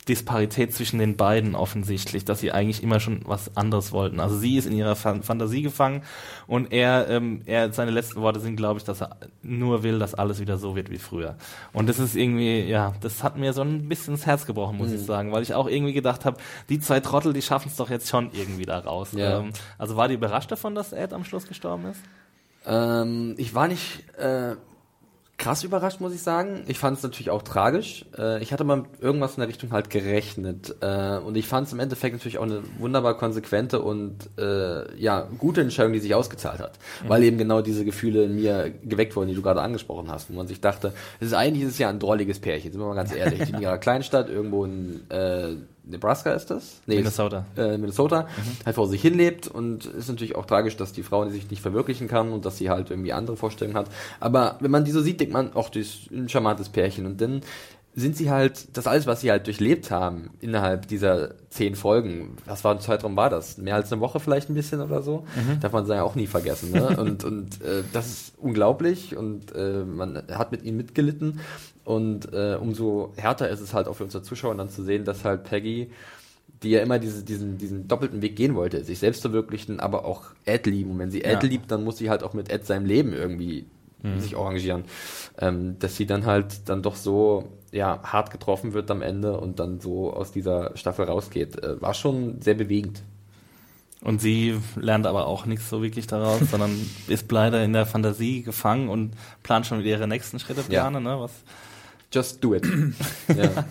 Speaker 2: Disparität zwischen den beiden offensichtlich, dass sie eigentlich immer schon was anderes wollten. Also sie ist in ihrer Fan Fantasie gefangen und er, ähm, er, seine letzten Worte sind, glaube ich, dass er nur will, dass alles wieder so wird wie früher. Und das ist irgendwie, ja, das hat mir so ein bisschen ins Herz gebrochen, muss mhm. ich sagen, weil ich auch irgendwie gedacht habe, die zwei Trottel, die schaffen es doch jetzt schon irgendwie da raus. Ja. Ähm, also war die überrascht davon, dass Ed am Schluss gestorben ist?
Speaker 4: Ähm, ich war nicht äh, krass überrascht, muss ich sagen. Ich fand es natürlich auch tragisch. Äh, ich hatte mal mit irgendwas in der Richtung halt gerechnet. Äh, und ich fand es im Endeffekt natürlich auch eine wunderbar konsequente und äh, ja, gute Entscheidung, die sich ausgezahlt hat. Mhm. Weil eben genau diese Gefühle in mir geweckt wurden, die du gerade angesprochen hast. Wo man sich dachte, es ist eigentlich ist es ja ein drolliges Pärchen, sind wir mal ganz ehrlich. in ihrer Kleinstadt, irgendwo in äh, Nebraska ist das?
Speaker 2: Nee, Minnesota.
Speaker 4: Äh, Minnesota, mhm. halt vor sich hinlebt und ist natürlich auch tragisch, dass die Frau sich nicht verwirklichen kann und dass sie halt irgendwie andere Vorstellungen hat. Aber wenn man die so sieht, denkt man, ach, das ist ein charmantes Pärchen. Und dann sind sie halt, das alles, was sie halt durchlebt haben innerhalb dieser zehn Folgen, was war ein Zeitraum war das? Mehr als eine Woche vielleicht ein bisschen oder so? Mhm. Darf man ja auch nie vergessen. Ne? und und äh, das ist unglaublich und äh, man hat mit ihnen mitgelitten und äh, umso härter ist es halt auch für unsere Zuschauer dann zu sehen, dass halt Peggy, die ja immer diese, diesen, diesen doppelten Weg gehen wollte, sich selbst verwirklichen, aber auch Ed lieben. Und wenn sie Ed ja. liebt, dann muss sie halt auch mit Ed seinem Leben irgendwie mhm. sich arrangieren. Ähm, dass sie dann halt dann doch so ja, hart getroffen wird am Ende und dann so aus dieser Staffel rausgeht. Äh, war schon sehr bewegend.
Speaker 2: Und sie lernt aber auch nichts so wirklich daraus, sondern ist leider in der Fantasie gefangen und plant schon wieder ihre nächsten Schritte plane, ja. ne? Was
Speaker 4: Just do it.
Speaker 2: ja.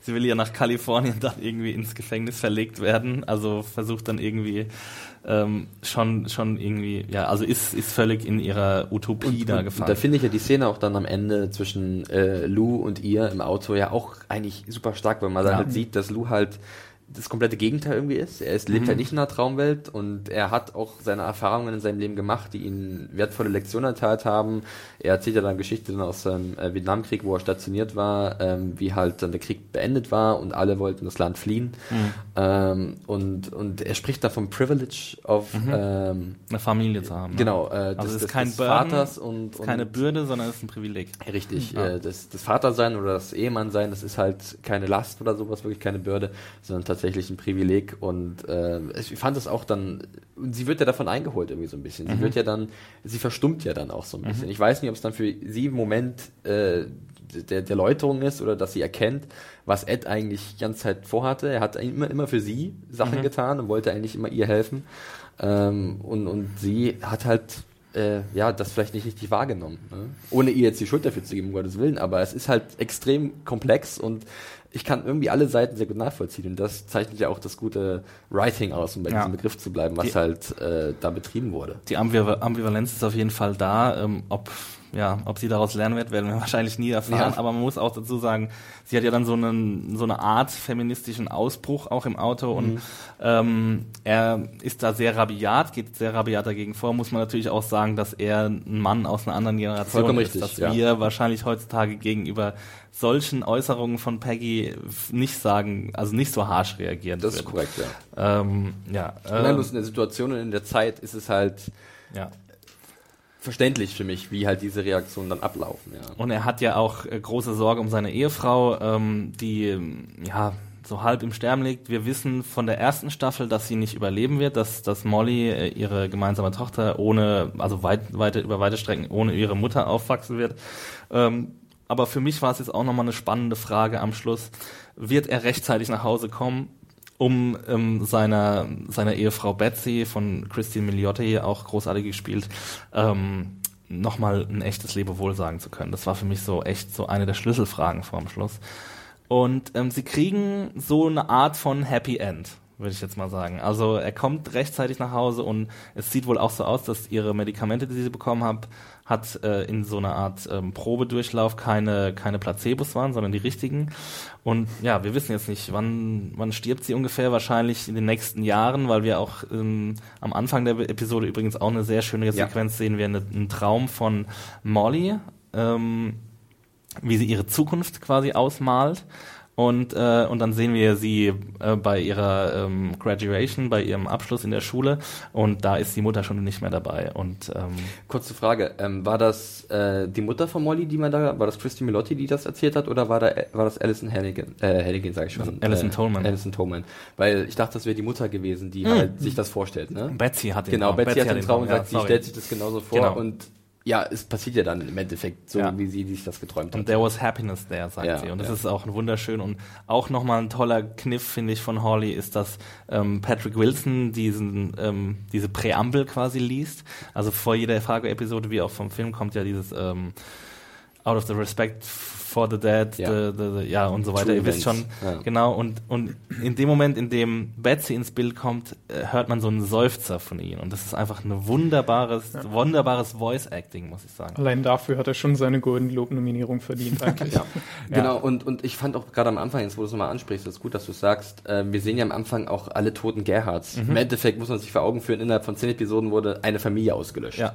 Speaker 2: Sie will ja nach Kalifornien dann irgendwie ins Gefängnis verlegt werden, also versucht dann irgendwie ähm, schon schon irgendwie, ja, also ist ist völlig in ihrer Utopie
Speaker 4: und,
Speaker 2: da gefangen.
Speaker 4: Und da finde ich ja die Szene auch dann am Ende zwischen äh, Lou und ihr im Auto ja auch eigentlich super stark, weil man ja. dann halt sieht, dass Lou halt das komplette Gegenteil irgendwie ist. Er ist, lebt mhm. halt nicht in einer Traumwelt und er hat auch seine Erfahrungen in seinem Leben gemacht, die ihn wertvolle Lektionen erteilt haben. Er erzählt ja dann Geschichten aus seinem äh, Vietnamkrieg, wo er stationiert war, ähm, wie halt dann der Krieg beendet war und alle wollten das Land fliehen. Mhm. Ähm, und, und er spricht da vom Privilege of mhm. ähm,
Speaker 2: eine Familie zu haben.
Speaker 4: Genau,
Speaker 2: äh,
Speaker 4: also
Speaker 2: des, es ist kein des
Speaker 4: Burden, Vaters und, und
Speaker 2: keine Bürde, sondern es ist ein Privileg.
Speaker 4: Richtig, ja. äh, das, das Vatersein oder das Ehemannsein, das ist halt keine Last oder sowas, wirklich keine Bürde, sondern tatsächlich tatsächlich ein Privileg und äh, ich fand es auch dann, sie wird ja davon eingeholt irgendwie so ein bisschen. Sie mhm. wird ja dann, sie verstummt ja dann auch so ein bisschen. Mhm. Ich weiß nicht, ob es dann für sie im Moment äh, der, der Läuterung ist oder dass sie erkennt, was Ed eigentlich die ganze Zeit vorhatte. Er hat immer, immer für sie Sachen mhm. getan und wollte eigentlich immer ihr helfen. Ähm, und, und sie hat halt äh, ja, das vielleicht nicht richtig wahrgenommen. Ne? Ohne ihr jetzt die Schuld dafür zu geben, um Gottes Willen, aber es ist halt extrem komplex und ich kann irgendwie alle Seiten sehr gut nachvollziehen. Und das zeichnet ja auch das gute Writing aus, um bei ja. diesem Begriff zu bleiben, was die, halt äh, da betrieben wurde.
Speaker 2: Die Ambivalenz ist auf jeden Fall da. Ähm, ob ja, ob sie daraus lernen wird, werden wir wahrscheinlich nie erfahren. Ja. Aber man muss auch dazu sagen, sie hat ja dann so, einen, so eine Art feministischen Ausbruch auch im Auto mhm. und ähm, er ist da sehr rabiat, geht sehr rabiat dagegen vor. Muss man natürlich auch sagen, dass er ein Mann aus einer anderen Generation
Speaker 4: Vollkommen
Speaker 2: ist,
Speaker 4: richtig,
Speaker 2: dass
Speaker 4: ja.
Speaker 2: wir wahrscheinlich heutzutage gegenüber solchen Äußerungen von Peggy nicht sagen, also nicht so harsch reagieren.
Speaker 4: Das
Speaker 2: würden.
Speaker 4: ist korrekt, ja. Ähm, ja.
Speaker 2: Äh,
Speaker 4: Nein, bloß in der Situation und in der Zeit ist es halt. Ja verständlich für mich, wie halt diese Reaktionen dann ablaufen. Ja.
Speaker 2: Und er hat ja auch äh, große Sorge um seine Ehefrau, ähm, die ja so halb im Sterben liegt. Wir wissen von der ersten Staffel, dass sie nicht überleben wird, dass, dass Molly, äh, ihre gemeinsame Tochter, ohne, also weit, weite, über weite Strecken ohne ihre Mutter aufwachsen wird. Ähm, aber für mich war es jetzt auch nochmal eine spannende Frage am Schluss. Wird er rechtzeitig nach Hause kommen? Um ähm, seiner, seiner Ehefrau Betsy von Christine Milioti, auch großartig gespielt, ähm, nochmal ein echtes Lebewohl sagen zu können. Das war für mich so echt so eine der Schlüsselfragen vor dem Schluss. Und ähm, sie kriegen so eine Art von Happy End würde ich jetzt mal sagen. Also er kommt rechtzeitig nach Hause und es sieht wohl auch so aus, dass ihre Medikamente, die sie bekommen hat, hat äh, in so einer Art ähm, Probedurchlauf keine, keine Placebos waren, sondern die richtigen. Und ja, wir wissen jetzt nicht, wann, wann stirbt sie ungefähr, wahrscheinlich in den nächsten Jahren, weil wir auch ähm, am Anfang der Episode übrigens auch eine sehr schöne Sequenz ja. sehen, wir eine, einen Traum von Molly, ähm, wie sie ihre Zukunft quasi ausmalt. Und, äh, und dann sehen wir sie äh, bei ihrer ähm, Graduation, bei ihrem Abschluss in der Schule und da ist die Mutter schon nicht mehr dabei. Und ähm,
Speaker 4: kurze Frage, ähm, war das äh, die Mutter von Molly, die man da, war das Christy Milotti, die das erzählt hat, oder war da war das Alison Hannigan, äh, Hannigan sage ich schon,
Speaker 2: Alison äh, Tolman.
Speaker 4: Alison Tolman, weil ich dachte, das wäre die Mutter gewesen, die mhm. halt sich das vorstellt, ne?
Speaker 2: Betsy hat
Speaker 4: den Genau, Betsy, Betsy hat den Traum und sagt, ja, sie stellt sich das genauso vor genau. und ja, es passiert ja dann im Endeffekt so, ja. wie sie sich das geträumt hat.
Speaker 2: Und there was happiness there, sagt ja, sie. Und das ja. ist auch ein wunderschön und auch nochmal ein toller Kniff, finde ich, von Hawley, ist, dass ähm, Patrick Wilson diesen, ähm, diese Präambel quasi liest. Also vor jeder Frage-Episode, wie auch vom Film, kommt ja dieses ähm, Out of the Respect for the Dead, ja, the, the, the, ja und so weiter. True Ihr wisst schon, ja. genau. Und, und in dem Moment, in dem Betsy ins Bild kommt, äh, hört man so einen Seufzer von ihm. Und das ist einfach ein wunderbares, ja. wunderbares Voice-Acting, muss ich sagen.
Speaker 3: Allein dafür hat er schon seine Golden Globe-Nominierung verdient, eigentlich.
Speaker 4: ja. Genau, und, und ich fand auch gerade am Anfang, jetzt wo du es nochmal ansprichst, ist gut, dass du sagst, äh, wir sehen ja am Anfang auch alle toten Gerhards. Mhm. Im Endeffekt muss man sich vor Augen führen, innerhalb von zehn Episoden wurde eine Familie ausgelöscht.
Speaker 2: Ja.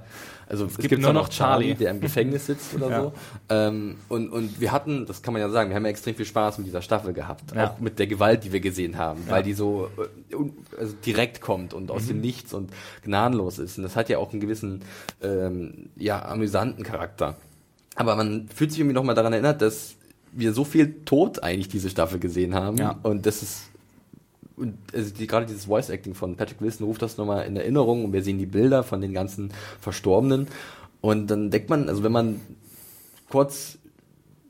Speaker 4: Also es, es gibt, gibt nur noch Charlie, Charlie, der im Gefängnis sitzt oder ja. so. Ähm, und, und wir hatten, das kann man ja sagen, wir haben ja extrem viel Spaß mit dieser Staffel gehabt. Ja. Auch mit der Gewalt, die wir gesehen haben, weil die so äh, also direkt kommt und aus mhm. dem Nichts und gnadenlos ist. Und das hat ja auch einen gewissen, ähm, ja, amüsanten Charakter. Aber man fühlt sich irgendwie nochmal daran erinnert, dass wir so viel Tod eigentlich diese Staffel gesehen haben. Ja. Und das ist und also die, gerade dieses Voice Acting von Patrick Wilson ruft das nochmal in Erinnerung und wir sehen die Bilder von den ganzen Verstorbenen. Und dann denkt man, also wenn man kurz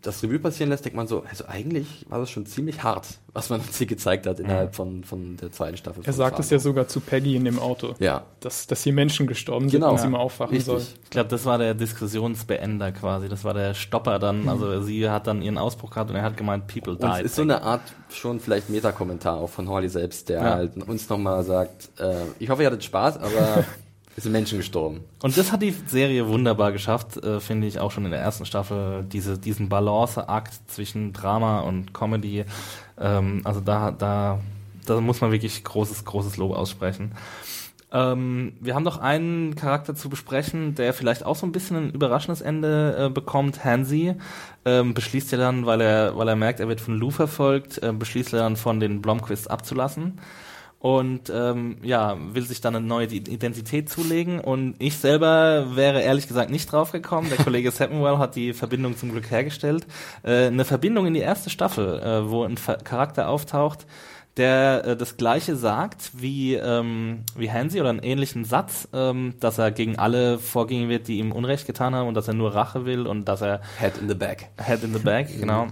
Speaker 4: das Revue passieren lässt, denkt man so, also eigentlich war das schon ziemlich hart, was man uns hier gezeigt hat innerhalb von, von der zweiten Staffel.
Speaker 3: Er sagt es ja sogar zu Peggy in dem Auto.
Speaker 4: Ja.
Speaker 3: Dass, dass hier Menschen gestorben sind
Speaker 4: genau.
Speaker 3: und sie mal aufwachen Richtig. soll.
Speaker 2: Ich glaube, das war der Diskussionsbeender quasi. Das war der Stopper dann. Mhm. Also sie hat dann ihren Ausbruch gehabt und er hat gemeint, people died.
Speaker 4: Und es ist so eine Art schon vielleicht Metakommentar auch von Horley selbst, der ja. halt uns nochmal sagt, äh, ich hoffe, ihr hattet Spaß, aber Es sind Menschen gestorben.
Speaker 2: Und das hat die Serie wunderbar geschafft, äh, finde ich auch schon in der ersten Staffel, diese, diesen Balanceakt zwischen Drama und Comedy. Ähm, also da, da, da muss man wirklich großes, großes Lob aussprechen. Ähm, wir haben noch einen Charakter zu besprechen, der vielleicht auch so ein bisschen ein überraschendes Ende äh, bekommt. Hansi ähm, beschließt ja dann, weil er, weil er merkt, er wird von Lou verfolgt, äh, beschließt er dann von den Blomquists abzulassen und ähm, ja, will sich dann eine neue Identität zulegen. Und ich selber wäre ehrlich gesagt nicht drauf gekommen. Der Kollege Samuel hat die Verbindung zum Glück hergestellt. Äh, eine Verbindung in die erste Staffel, äh, wo ein Charakter auftaucht, der äh, das gleiche sagt wie, ähm, wie Hansi oder einen ähnlichen Satz, ähm, dass er gegen alle vorgehen wird, die ihm Unrecht getan haben und dass er nur Rache will und dass er
Speaker 4: Head in the back.
Speaker 2: Head in the back, genau.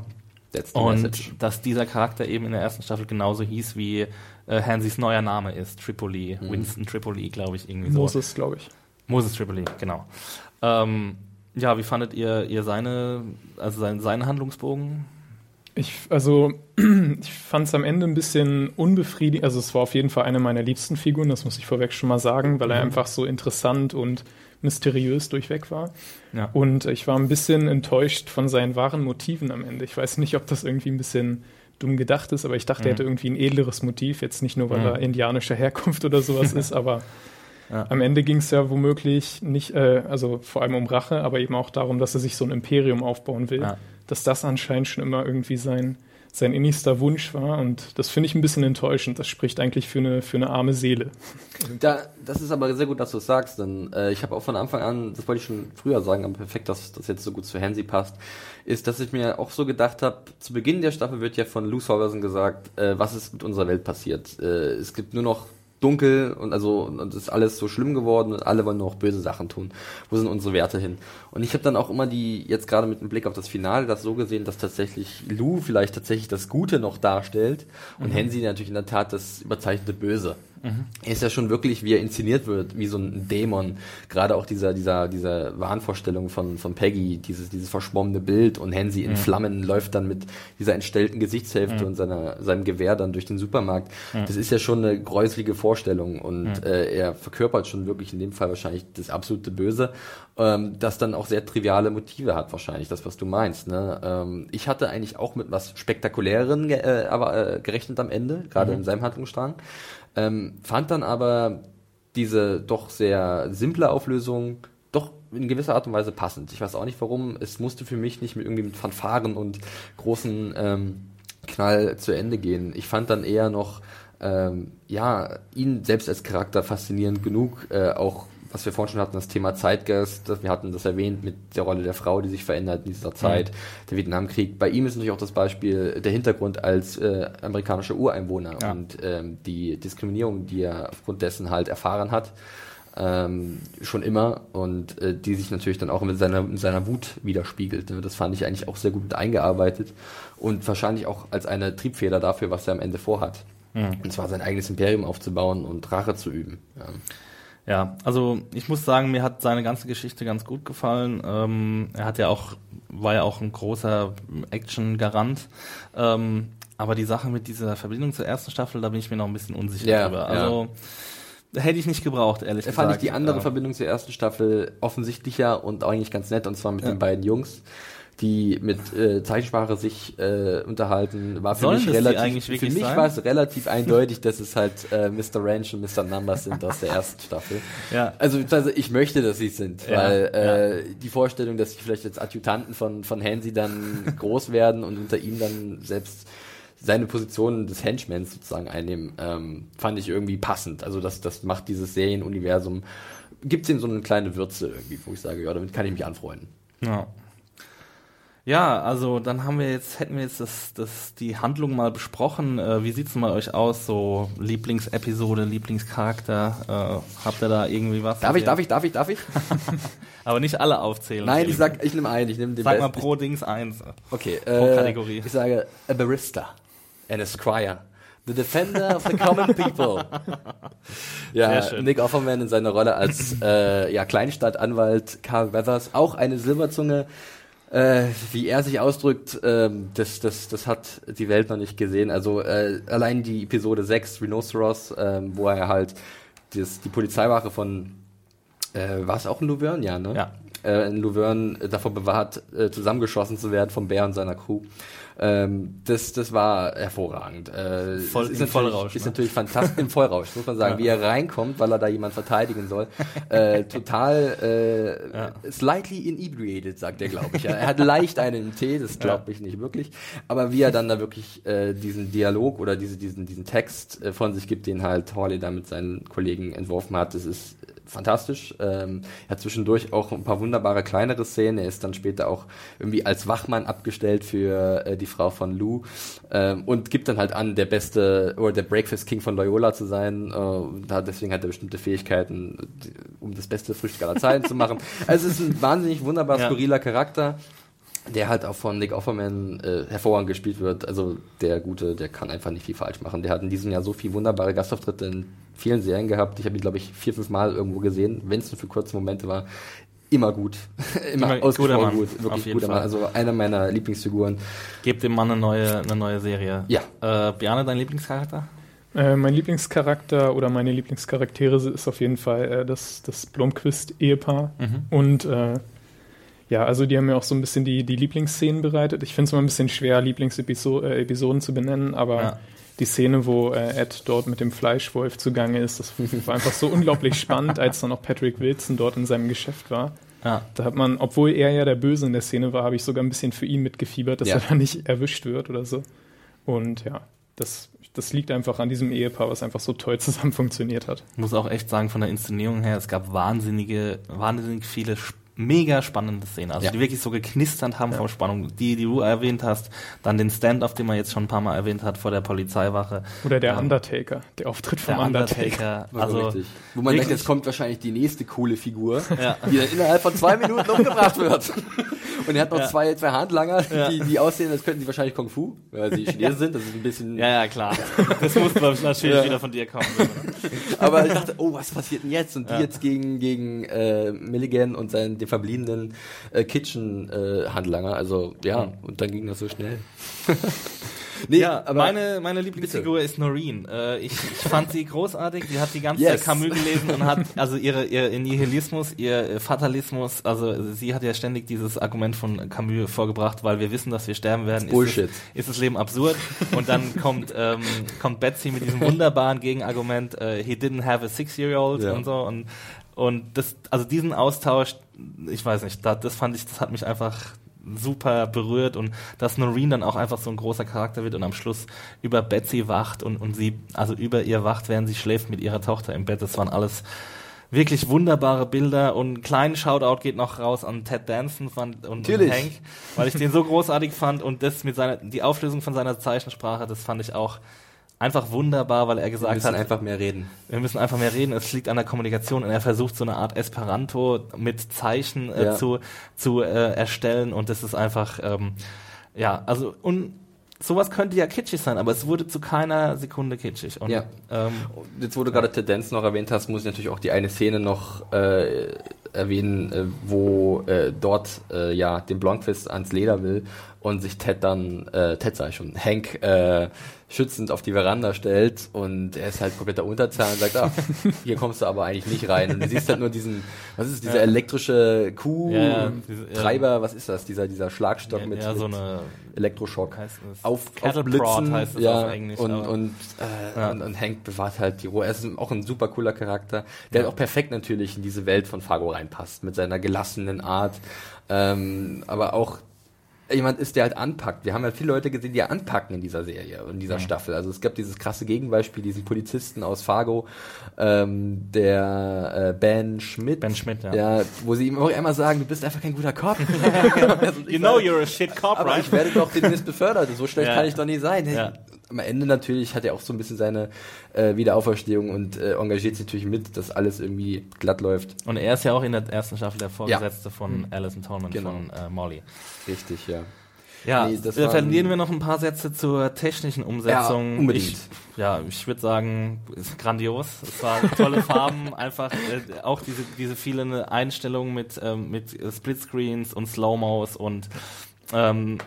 Speaker 2: und message. dass dieser Charakter eben in der ersten Staffel genauso hieß wie äh, Hansis neuer Name ist. Tripoli, mhm. Winston Tripoli, glaube ich, irgendwie
Speaker 3: so. Moses, glaube ich.
Speaker 2: Moses Tripoli, genau. Ähm, ja, wie fandet ihr, ihr seine, also sein, seinen Handlungsbogen?
Speaker 3: Ich, also, ich fand es am Ende ein bisschen unbefriedigend. Also, es war auf jeden Fall eine meiner liebsten Figuren, das muss ich vorweg schon mal sagen, weil er mhm. einfach so interessant und mysteriös durchweg war. Ja. Und ich war ein bisschen enttäuscht von seinen wahren Motiven am Ende. Ich weiß nicht, ob das irgendwie ein bisschen dumm gedacht ist, aber ich dachte, mhm. er hätte irgendwie ein edleres Motiv, jetzt nicht nur, weil mhm. er indianischer Herkunft oder sowas ist, aber ja. am Ende ging es ja womöglich nicht, äh, also vor allem um Rache, aber eben auch darum, dass er sich so ein Imperium aufbauen will, ja. dass das anscheinend schon immer irgendwie sein, sein innigster Wunsch war und das finde ich ein bisschen enttäuschend. Das spricht eigentlich für eine, für eine arme Seele.
Speaker 4: Da, das ist aber sehr gut, dass du es sagst, denn äh, ich habe auch von Anfang an, das wollte ich schon früher sagen, aber perfekt, dass das jetzt so gut zu Hansi passt, ist, dass ich mir auch so gedacht habe, zu Beginn der Staffel wird ja von Lou Solverson gesagt, äh, was ist mit unserer Welt passiert. Äh, es gibt nur noch dunkel und also und es ist alles so schlimm geworden und alle wollen nur noch böse Sachen tun. Wo sind unsere Werte hin? Und ich habe dann auch immer die, jetzt gerade mit dem Blick auf das Finale, das so gesehen, dass tatsächlich Lou vielleicht tatsächlich das Gute noch darstellt und mhm. Hensi natürlich in der Tat das überzeichnete Böse. Mhm. ist ja schon wirklich, wie er inszeniert wird, wie so ein Dämon. Gerade auch dieser, dieser, dieser Wahnvorstellung von, von Peggy, dieses, dieses verschwommene Bild und Hensi in mhm. Flammen läuft dann mit dieser entstellten Gesichtshälfte mhm. und seiner, seinem Gewehr dann durch den Supermarkt. Mhm. Das ist ja schon eine gräuslige Vorstellung und mhm. äh, er verkörpert schon wirklich in dem Fall wahrscheinlich das absolute Böse, ähm, das dann auch sehr triviale Motive hat wahrscheinlich, das was du meinst. Ne? Ähm, ich hatte eigentlich auch mit was Spektakuläreren äh, aber, äh, gerechnet am Ende, gerade in seinem Handlungsstrang. Ähm, fand dann aber diese doch sehr simple Auflösung doch in gewisser Art und Weise passend. Ich weiß auch nicht warum. Es musste für mich nicht mit irgendwie mit Fanfaren und großen ähm, Knall zu Ende gehen. Ich fand dann eher noch ähm, ja ihn selbst als Charakter faszinierend genug, äh, auch was wir vorhin schon hatten, das Thema Zeitgeist, wir hatten das erwähnt mit der Rolle der Frau, die sich verändert in dieser Zeit, mhm. der Vietnamkrieg. Bei ihm ist natürlich auch das Beispiel der Hintergrund als äh, amerikanischer Ureinwohner ja. und ähm, die Diskriminierung, die er aufgrund dessen halt erfahren hat. Ähm, schon immer und äh, die sich natürlich dann auch mit seiner, mit seiner Wut widerspiegelt. Das fand ich eigentlich auch sehr gut eingearbeitet und wahrscheinlich auch als eine Triebfeder dafür, was er am Ende vorhat. Mhm. Und zwar sein eigenes Imperium aufzubauen und Rache zu üben. Ja.
Speaker 2: Ja, also ich muss sagen, mir hat seine ganze Geschichte ganz gut gefallen. Ähm, er hat ja auch, war ja auch ein großer Action-Garant. Ähm, aber die Sache mit dieser Verbindung zur ersten Staffel, da bin ich mir noch ein bisschen unsicher ja, drüber. Also ja. hätte ich nicht gebraucht, ehrlich gesagt.
Speaker 4: Fand ich die andere äh, Verbindung zur ersten Staffel offensichtlicher und eigentlich ganz nett, und zwar mit ja. den beiden Jungs die mit äh, Zeichensprache sich äh, unterhalten, war für Sollen mich relativ, für mich war es relativ eindeutig, dass es halt äh, Mr. Ranch und Mr. Numbers sind aus der ersten Staffel. Ja. Also, also ich möchte, dass sie sind, ja, weil äh, ja. die Vorstellung, dass sie vielleicht als Adjutanten von von Hansi dann groß werden und unter ihm dann selbst seine Position des Henchmans sozusagen einnehmen, ähm, fand ich irgendwie passend. Also das, das macht dieses Serienuniversum, gibt es ihm so eine kleine Würze irgendwie, wo ich sage, ja, damit kann ich mich anfreunden.
Speaker 2: Ja. Ja, also dann haben wir jetzt, hätten wir jetzt das, das, die Handlung mal besprochen. Äh, wie sieht's denn bei euch aus? So Lieblingsepisode, Lieblingscharakter? Äh, habt ihr da irgendwie was?
Speaker 4: Darf ich, darf ich, darf ich, darf ich?
Speaker 2: Aber nicht alle aufzählen.
Speaker 4: Nein, ich sag, ich nehme einen, ich nehme den
Speaker 2: Sag besten. mal pro Dings eins.
Speaker 4: Okay, pro äh, Kategorie. Ich sage a barista and a squire. The Defender of the Common People. ja, Nick Offerman in seiner Rolle als äh, ja, Kleinstadtanwalt Carl Weathers, auch eine Silberzunge, äh, wie er sich ausdrückt, äh, das, das, das hat die Welt noch nicht gesehen. Also äh, allein die Episode 6, Rhinoceros, äh, wo er halt das, die Polizeiwache von, äh, war es auch in Luverne? Ja, ne? Ja. Äh, in Luverne davor bewahrt, äh, zusammengeschossen zu werden vom Bär und seiner Crew. Ähm, das, das war hervorragend. Äh,
Speaker 2: Voll, ist, im Vollrausch.
Speaker 4: Ist ne? natürlich fantastisch im Vollrausch, muss man sagen. Ja. Wie er reinkommt, weil er da jemand verteidigen soll. Äh, total äh, ja. slightly inebriated, sagt er, glaube ich. Er hat leicht einen Tee, das glaube ich nicht wirklich. Aber wie er dann da wirklich äh, diesen Dialog oder diese, diesen, diesen Text äh, von sich gibt, den halt Hawley da mit seinen Kollegen entworfen hat, das ist fantastisch. Ähm, er hat zwischendurch auch ein paar wunderbare kleinere Szenen. Er ist dann später auch irgendwie als Wachmann abgestellt für äh, die Frau von Lou ähm, und gibt dann halt an, der beste oder der Breakfast King von Loyola zu sein. Äh, deswegen hat er bestimmte Fähigkeiten, um das beste Frühstück aller Zeiten zu machen. Also es ist ein wahnsinnig wunderbar skurriler ja. Charakter der halt auch von Nick Offerman äh, hervorragend gespielt wird. Also der Gute, der kann einfach nicht viel falsch machen. Der hat in diesem Jahr so viele wunderbare Gastauftritte in vielen Serien gehabt. Ich habe ihn, glaube ich, vier, fünf Mal irgendwo gesehen, wenn es nur für kurze Momente war. Immer gut. Immer, Immer ausgesprochen gut. Wirklich guter Mann. Also einer meiner Lieblingsfiguren.
Speaker 2: Gebt dem Mann eine neue, eine neue Serie.
Speaker 4: Ja.
Speaker 2: Äh, Bjarne, dein Lieblingscharakter?
Speaker 3: Äh, mein Lieblingscharakter oder meine Lieblingscharaktere ist auf jeden Fall äh, das, das Blomqvist-Ehepaar. Mhm. Und äh, ja, also die haben mir auch so ein bisschen die, die Lieblingsszenen bereitet. Ich finde es immer ein bisschen schwer, Lieblingsepisoden äh, zu benennen, aber ja die Szene, wo äh, Ed dort mit dem Fleischwolf zugange ist, das war einfach so unglaublich spannend, als dann auch Patrick Wilson dort in seinem Geschäft war. Ja. Da hat man, obwohl er ja der Böse in der Szene war, habe ich sogar ein bisschen für ihn mitgefiebert, dass ja. er da nicht erwischt wird oder so. Und ja, das, das liegt einfach an diesem Ehepaar, was einfach so toll zusammen funktioniert hat.
Speaker 2: Ich muss auch echt sagen, von der Inszenierung her, es gab wahnsinnige, wahnsinnig viele mega spannende Szenen, also
Speaker 4: Ja.
Speaker 2: die wirklich so geknisternd haben vor Spannung. Die, die du erwähnt hast, dann den Stand-off, den man jetzt schon ein paar Mal erwähnt hat vor der Polizeiwache.
Speaker 3: Oder der
Speaker 2: Ähm,
Speaker 3: Undertaker, der Auftritt vom
Speaker 2: Der
Speaker 3: Undertaker.
Speaker 2: Undertaker.
Speaker 4: Also, richtig. Wo man denkt, jetzt kommt wahrscheinlich die nächste coole Figur,
Speaker 2: Ja.
Speaker 4: die dann innerhalb von zwei Minuten umgebracht wird. Und er hat noch
Speaker 2: Ja.
Speaker 4: zwei, zwei Handlanger,
Speaker 2: Ja.
Speaker 4: die, die aussehen, als könnten sie wahrscheinlich Kung Fu, weil sie Chinesen sind. Das ist ein bisschen.
Speaker 2: ja, ja, klar. Das muss natürlich
Speaker 4: Ja.
Speaker 2: wieder von dir kommen.
Speaker 4: Aber ich dachte, oh, was passiert denn jetzt? Und die
Speaker 2: Ja.
Speaker 4: jetzt gegen, gegen äh, Milligan und seinen, den verbliebenen äh, Kitchen-Handlanger. also ja, und dann ging das so schnell. nee,
Speaker 2: ja, meine, meine Lieblingsfigur ist Noreen. Äh, ich, ich fand sie großartig. Sie hat die ganze
Speaker 4: Yes.
Speaker 2: Camus gelesen und hat also ihre, ihr Nihilismus, ihr äh, Fatalismus, also sie hat ja ständig dieses Argument von Camus vorgebracht, weil wir wissen, dass wir sterben werden.
Speaker 4: Bullshit.
Speaker 2: Ist, es, ist das Leben absurd? Und dann kommt, ähm, kommt Betsy mit diesem wunderbaren Gegenargument, äh, he didn't have a six-year-old
Speaker 4: Ja.
Speaker 2: und so und und das, also diesen Austausch, ich weiß nicht, da, das fand ich, das hat mich einfach super berührt und dass Noreen dann auch einfach so ein großer Charakter wird und am Schluss über Betsy wacht und, und sie, also über ihr wacht, während sie schläft mit ihrer Tochter im Bett. Das waren alles wirklich wunderbare Bilder und einen kleinen Shoutout geht noch raus an Ted Danson und, und. Hank, weil ich den so großartig fand und das mit seiner, die Auflösung von seiner Zeichensprache, das fand ich auch einfach wunderbar, weil er
Speaker 4: wir
Speaker 2: gesagt
Speaker 4: müssen
Speaker 2: hat,
Speaker 4: einfach mehr reden.
Speaker 2: wir müssen einfach mehr reden. Es liegt an der Kommunikation und er versucht so eine Art Esperanto mit Zeichen äh,
Speaker 4: Ja.
Speaker 2: zu, zu äh, erstellen und das ist einfach, ähm, ja, also und sowas könnte ja kitschig sein, aber es wurde zu keiner Sekunde kitschig. Und,
Speaker 4: Ja.
Speaker 2: ähm,
Speaker 4: Jetzt, wo du gerade Tendenz noch erwähnt hast, muss ich natürlich auch die eine Szene noch äh, erwähnen, äh, wo äh, dort äh, ja den Blomqvist ans Leder will und sich Ted dann, äh, Ted sag ich schon, Hank äh, schützend auf die Veranda stellt und er ist halt kompletter Unterzahl und sagt, ah, hier kommst du aber eigentlich nicht rein. Und du siehst halt nur diesen, was ist es, dieser
Speaker 2: Ja.
Speaker 4: elektrische
Speaker 2: Ja, ja, ja.
Speaker 4: Kuh-Treiber, was ist das, dieser, dieser Schlagstock mit,
Speaker 2: so
Speaker 4: mit Elektroschock auf, aufblitzen,
Speaker 2: heißt es
Speaker 4: ja,
Speaker 2: auf Englisch.
Speaker 4: und, und, äh, und, und Hank bewahrt halt die Ruhe. Er ist auch ein super cooler Charakter, der halt auch perfekt natürlich in diese Welt von Fargo reinpasst, mit seiner gelassenen Art, ähm, aber auch jemand ist, der halt anpackt. Wir haben halt viele Leute gesehen, die anpacken in dieser Serie und in dieser Staffel. Also es gab dieses krasse Gegenbeispiel, diesen Polizisten aus Fargo, ähm, der äh, Ben Schmidt.
Speaker 2: Ben Schmidt, ja.
Speaker 4: ja. Wo sie ihm auch immer sagen, du bist einfach kein guter Cop.
Speaker 2: you know you're a shit cop,
Speaker 4: Aber
Speaker 2: right?
Speaker 4: ich werde doch demnächst befördert. So schlecht
Speaker 2: Ja.
Speaker 4: kann ich doch nicht sein.
Speaker 2: Ja.
Speaker 4: Am Ende natürlich hat er auch so ein bisschen seine äh, Wiederauferstehung und äh, engagiert sich natürlich mit, dass alles irgendwie glatt läuft.
Speaker 2: Und er ist ja auch in der ersten Staffel der Vorgesetzte von Alison Tolman,
Speaker 4: Genau.
Speaker 2: von äh, Molly.
Speaker 4: Richtig, ja.
Speaker 2: Ja,
Speaker 4: Nee, das
Speaker 2: verlieren wir noch ein paar Sätze zur technischen Umsetzung.
Speaker 4: Ja, unbedingt.
Speaker 2: Ich, ja, ich würde sagen, ist grandios. Es war tolle Farben, einfach äh, auch diese diese vielen Einstellungen mit ähm, mit Splitscreens und Slow-Mos und ähm,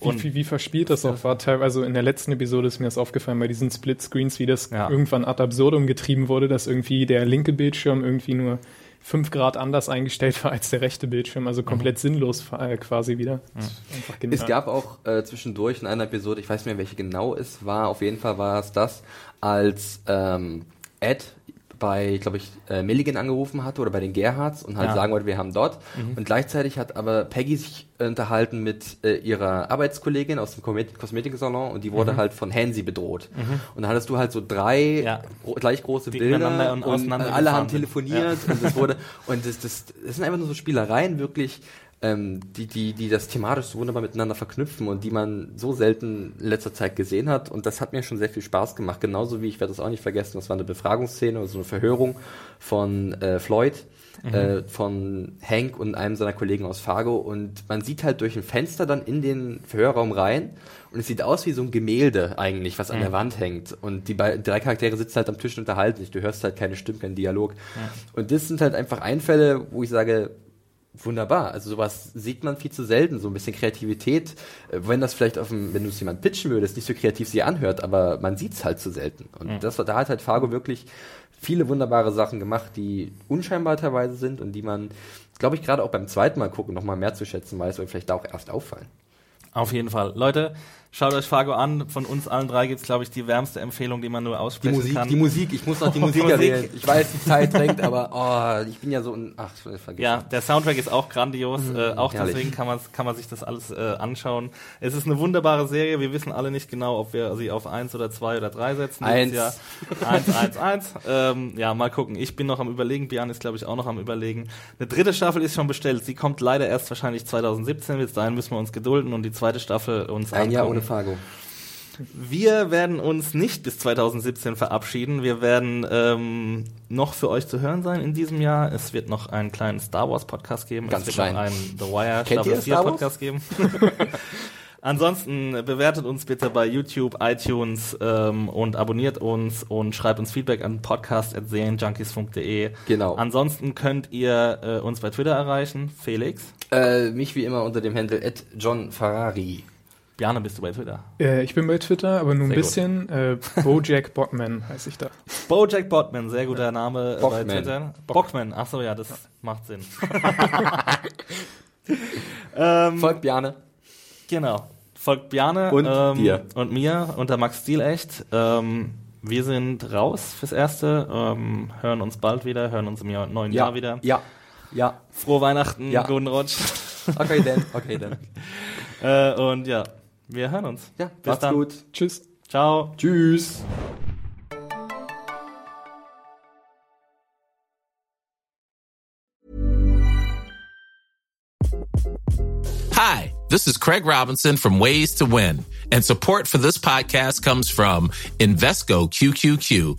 Speaker 3: Wie,
Speaker 2: und
Speaker 3: wie, wie verspielt das auch war. Teilweise also in der letzten Episode ist mir das aufgefallen bei diesen Splitscreens, wie das
Speaker 2: Ja.
Speaker 3: irgendwann ad absurdum getrieben wurde, dass irgendwie der linke Bildschirm irgendwie nur fünf Grad anders eingestellt war als der rechte Bildschirm, also komplett sinnlos äh, quasi wieder. Genial.
Speaker 4: Es gab auch äh, zwischendurch in einer Episode, ich weiß nicht mehr, welche genau es war, auf jeden Fall war es das, als ähm, Ed bei, glaube ich, äh, Milligan angerufen hatte oder bei den Gerhards und halt
Speaker 2: Ja.
Speaker 4: sagen wollte, wir haben dort. Und gleichzeitig hat aber Peggy sich äh, unterhalten mit äh, ihrer Arbeitskollegin aus dem Kosmet- Kosmetiksalon und die wurde halt von Hansi bedroht. Und dann hattest du halt so drei
Speaker 2: Ja.
Speaker 4: gro gleich große
Speaker 2: Die
Speaker 4: Bilder
Speaker 2: und
Speaker 4: und,
Speaker 2: auseinander
Speaker 4: alle haben telefoniert und das wurde und das, das, das sind einfach nur so Spielereien wirklich ähm, die, die, die das thematisch so wunderbar miteinander verknüpfen und die man so selten in letzter Zeit gesehen hat. Und das hat mir schon sehr viel Spaß gemacht. Genauso wie, ich werde das auch nicht vergessen, das war eine Befragungsszene oder so eine Verhörung von äh, Floyd, äh, von Hank und einem seiner Kollegen aus Fargo. Und man sieht halt durch ein Fenster dann in den Verhörraum rein und es sieht aus wie so ein Gemälde eigentlich, was an der Wand hängt. Und die drei Charaktere sitzen halt am Tisch und unterhalten sich. Du hörst halt keine Stimmen, keinen Dialog. Und das sind halt einfach Einfälle, wo ich sage, wunderbar. Also sowas sieht man viel zu selten. So ein bisschen Kreativität, äh, wenn das vielleicht auf dem, wenn du es jemand pitchen würdest, nicht so kreativ sie anhört, aber man sieht es halt zu selten. Und das war, da hat halt Fargo wirklich viele wunderbare Sachen gemacht, die unscheinbar teilweise sind und die man, glaube ich, gerade auch beim zweiten Mal gucken noch mal mehr zu schätzen weiß, weil vielleicht da auch erst auffallen.
Speaker 2: Auf jeden Fall. Leute, Schaut euch Fargo an. Von uns allen drei gibt's glaube ich, die wärmste Empfehlung, die man nur
Speaker 4: Die
Speaker 2: aussprechen
Speaker 4: Musik,
Speaker 2: kann.
Speaker 4: die Musik, ich muss noch die
Speaker 2: Die
Speaker 4: Musik erwähnen. Ich weiß, die Zeit drängt, aber oh, ich bin ja so ein. Ach, vergiss.
Speaker 2: Ja, der Soundtrack ist auch grandios. äh, auch
Speaker 4: herrlich.
Speaker 2: deswegen kann man, kann man sich das alles äh, anschauen. Es ist eine wunderbare Serie. Wir wissen alle nicht genau, ob wir sie auf eins oder zwei oder drei setzen.
Speaker 4: Eins.
Speaker 2: Ja, eins, eins, eins. Ähm, ja, mal gucken. Ich bin noch am überlegen. Björn ist, glaube ich, auch noch am überlegen. Eine dritte Staffel ist schon bestellt. Sie kommt leider erst wahrscheinlich 2017. Bis dahin müssen wir uns gedulden und die zweite Staffel uns
Speaker 4: Ein Jahr ohne. Fargo.
Speaker 2: Wir werden uns nicht bis 2017 verabschieden. Wir werden ähm, noch für euch zu hören sein in diesem Jahr. Es wird noch einen kleinen Star Wars Podcast geben.
Speaker 4: Ganz
Speaker 2: es wird
Speaker 4: klein.
Speaker 2: noch einen The Wire
Speaker 4: Kennt
Speaker 2: Staffel
Speaker 4: ihr
Speaker 2: 4
Speaker 4: Star Wars?
Speaker 2: Podcast geben. Ansonsten bewertet uns bitte bei YouTube, iTunes ähm, und abonniert uns und schreibt uns Feedback an podcast.serienjunkies.de.
Speaker 4: Genau.
Speaker 2: Ansonsten könnt ihr äh, uns bei Twitter erreichen. Felix.
Speaker 4: Äh, mich wie immer unter dem Handle John Ferrari.
Speaker 2: Bjane, bist du bei Twitter?
Speaker 3: Äh, ich bin bei Twitter, aber nur ein
Speaker 2: Sehr
Speaker 3: bisschen. Äh, Bojack Botman heiße ich da.
Speaker 2: Bojack Botman, sehr guter Name äh, bei
Speaker 4: Bockman.
Speaker 2: Twitter. Bockman, ach so, ja, das macht Sinn. ähm,
Speaker 4: Folgt Bjane.
Speaker 2: genau. Folgt Bjane
Speaker 4: Und
Speaker 2: ähm,
Speaker 4: dir.
Speaker 2: und mir unter Max Stilecht. Ähm, wir sind raus fürs Erste, ähm, hören uns bald wieder, hören uns im Jahr, neuen Jahr wieder.
Speaker 4: Ja. Ja.
Speaker 2: Frohe Weihnachten,
Speaker 4: Ja.
Speaker 2: guten Rutsch.
Speaker 4: Okay, dann. Okay, dann.
Speaker 2: äh, und ja, wir hören uns.
Speaker 4: Ja,
Speaker 2: Bis
Speaker 4: macht's
Speaker 2: dann.
Speaker 4: gut.
Speaker 3: Tschüss.
Speaker 2: Ciao.
Speaker 4: Tschüss.
Speaker 5: Hi, this is Craig Robinson from Ways to Win, and support for this podcast comes from Invesco QQQ,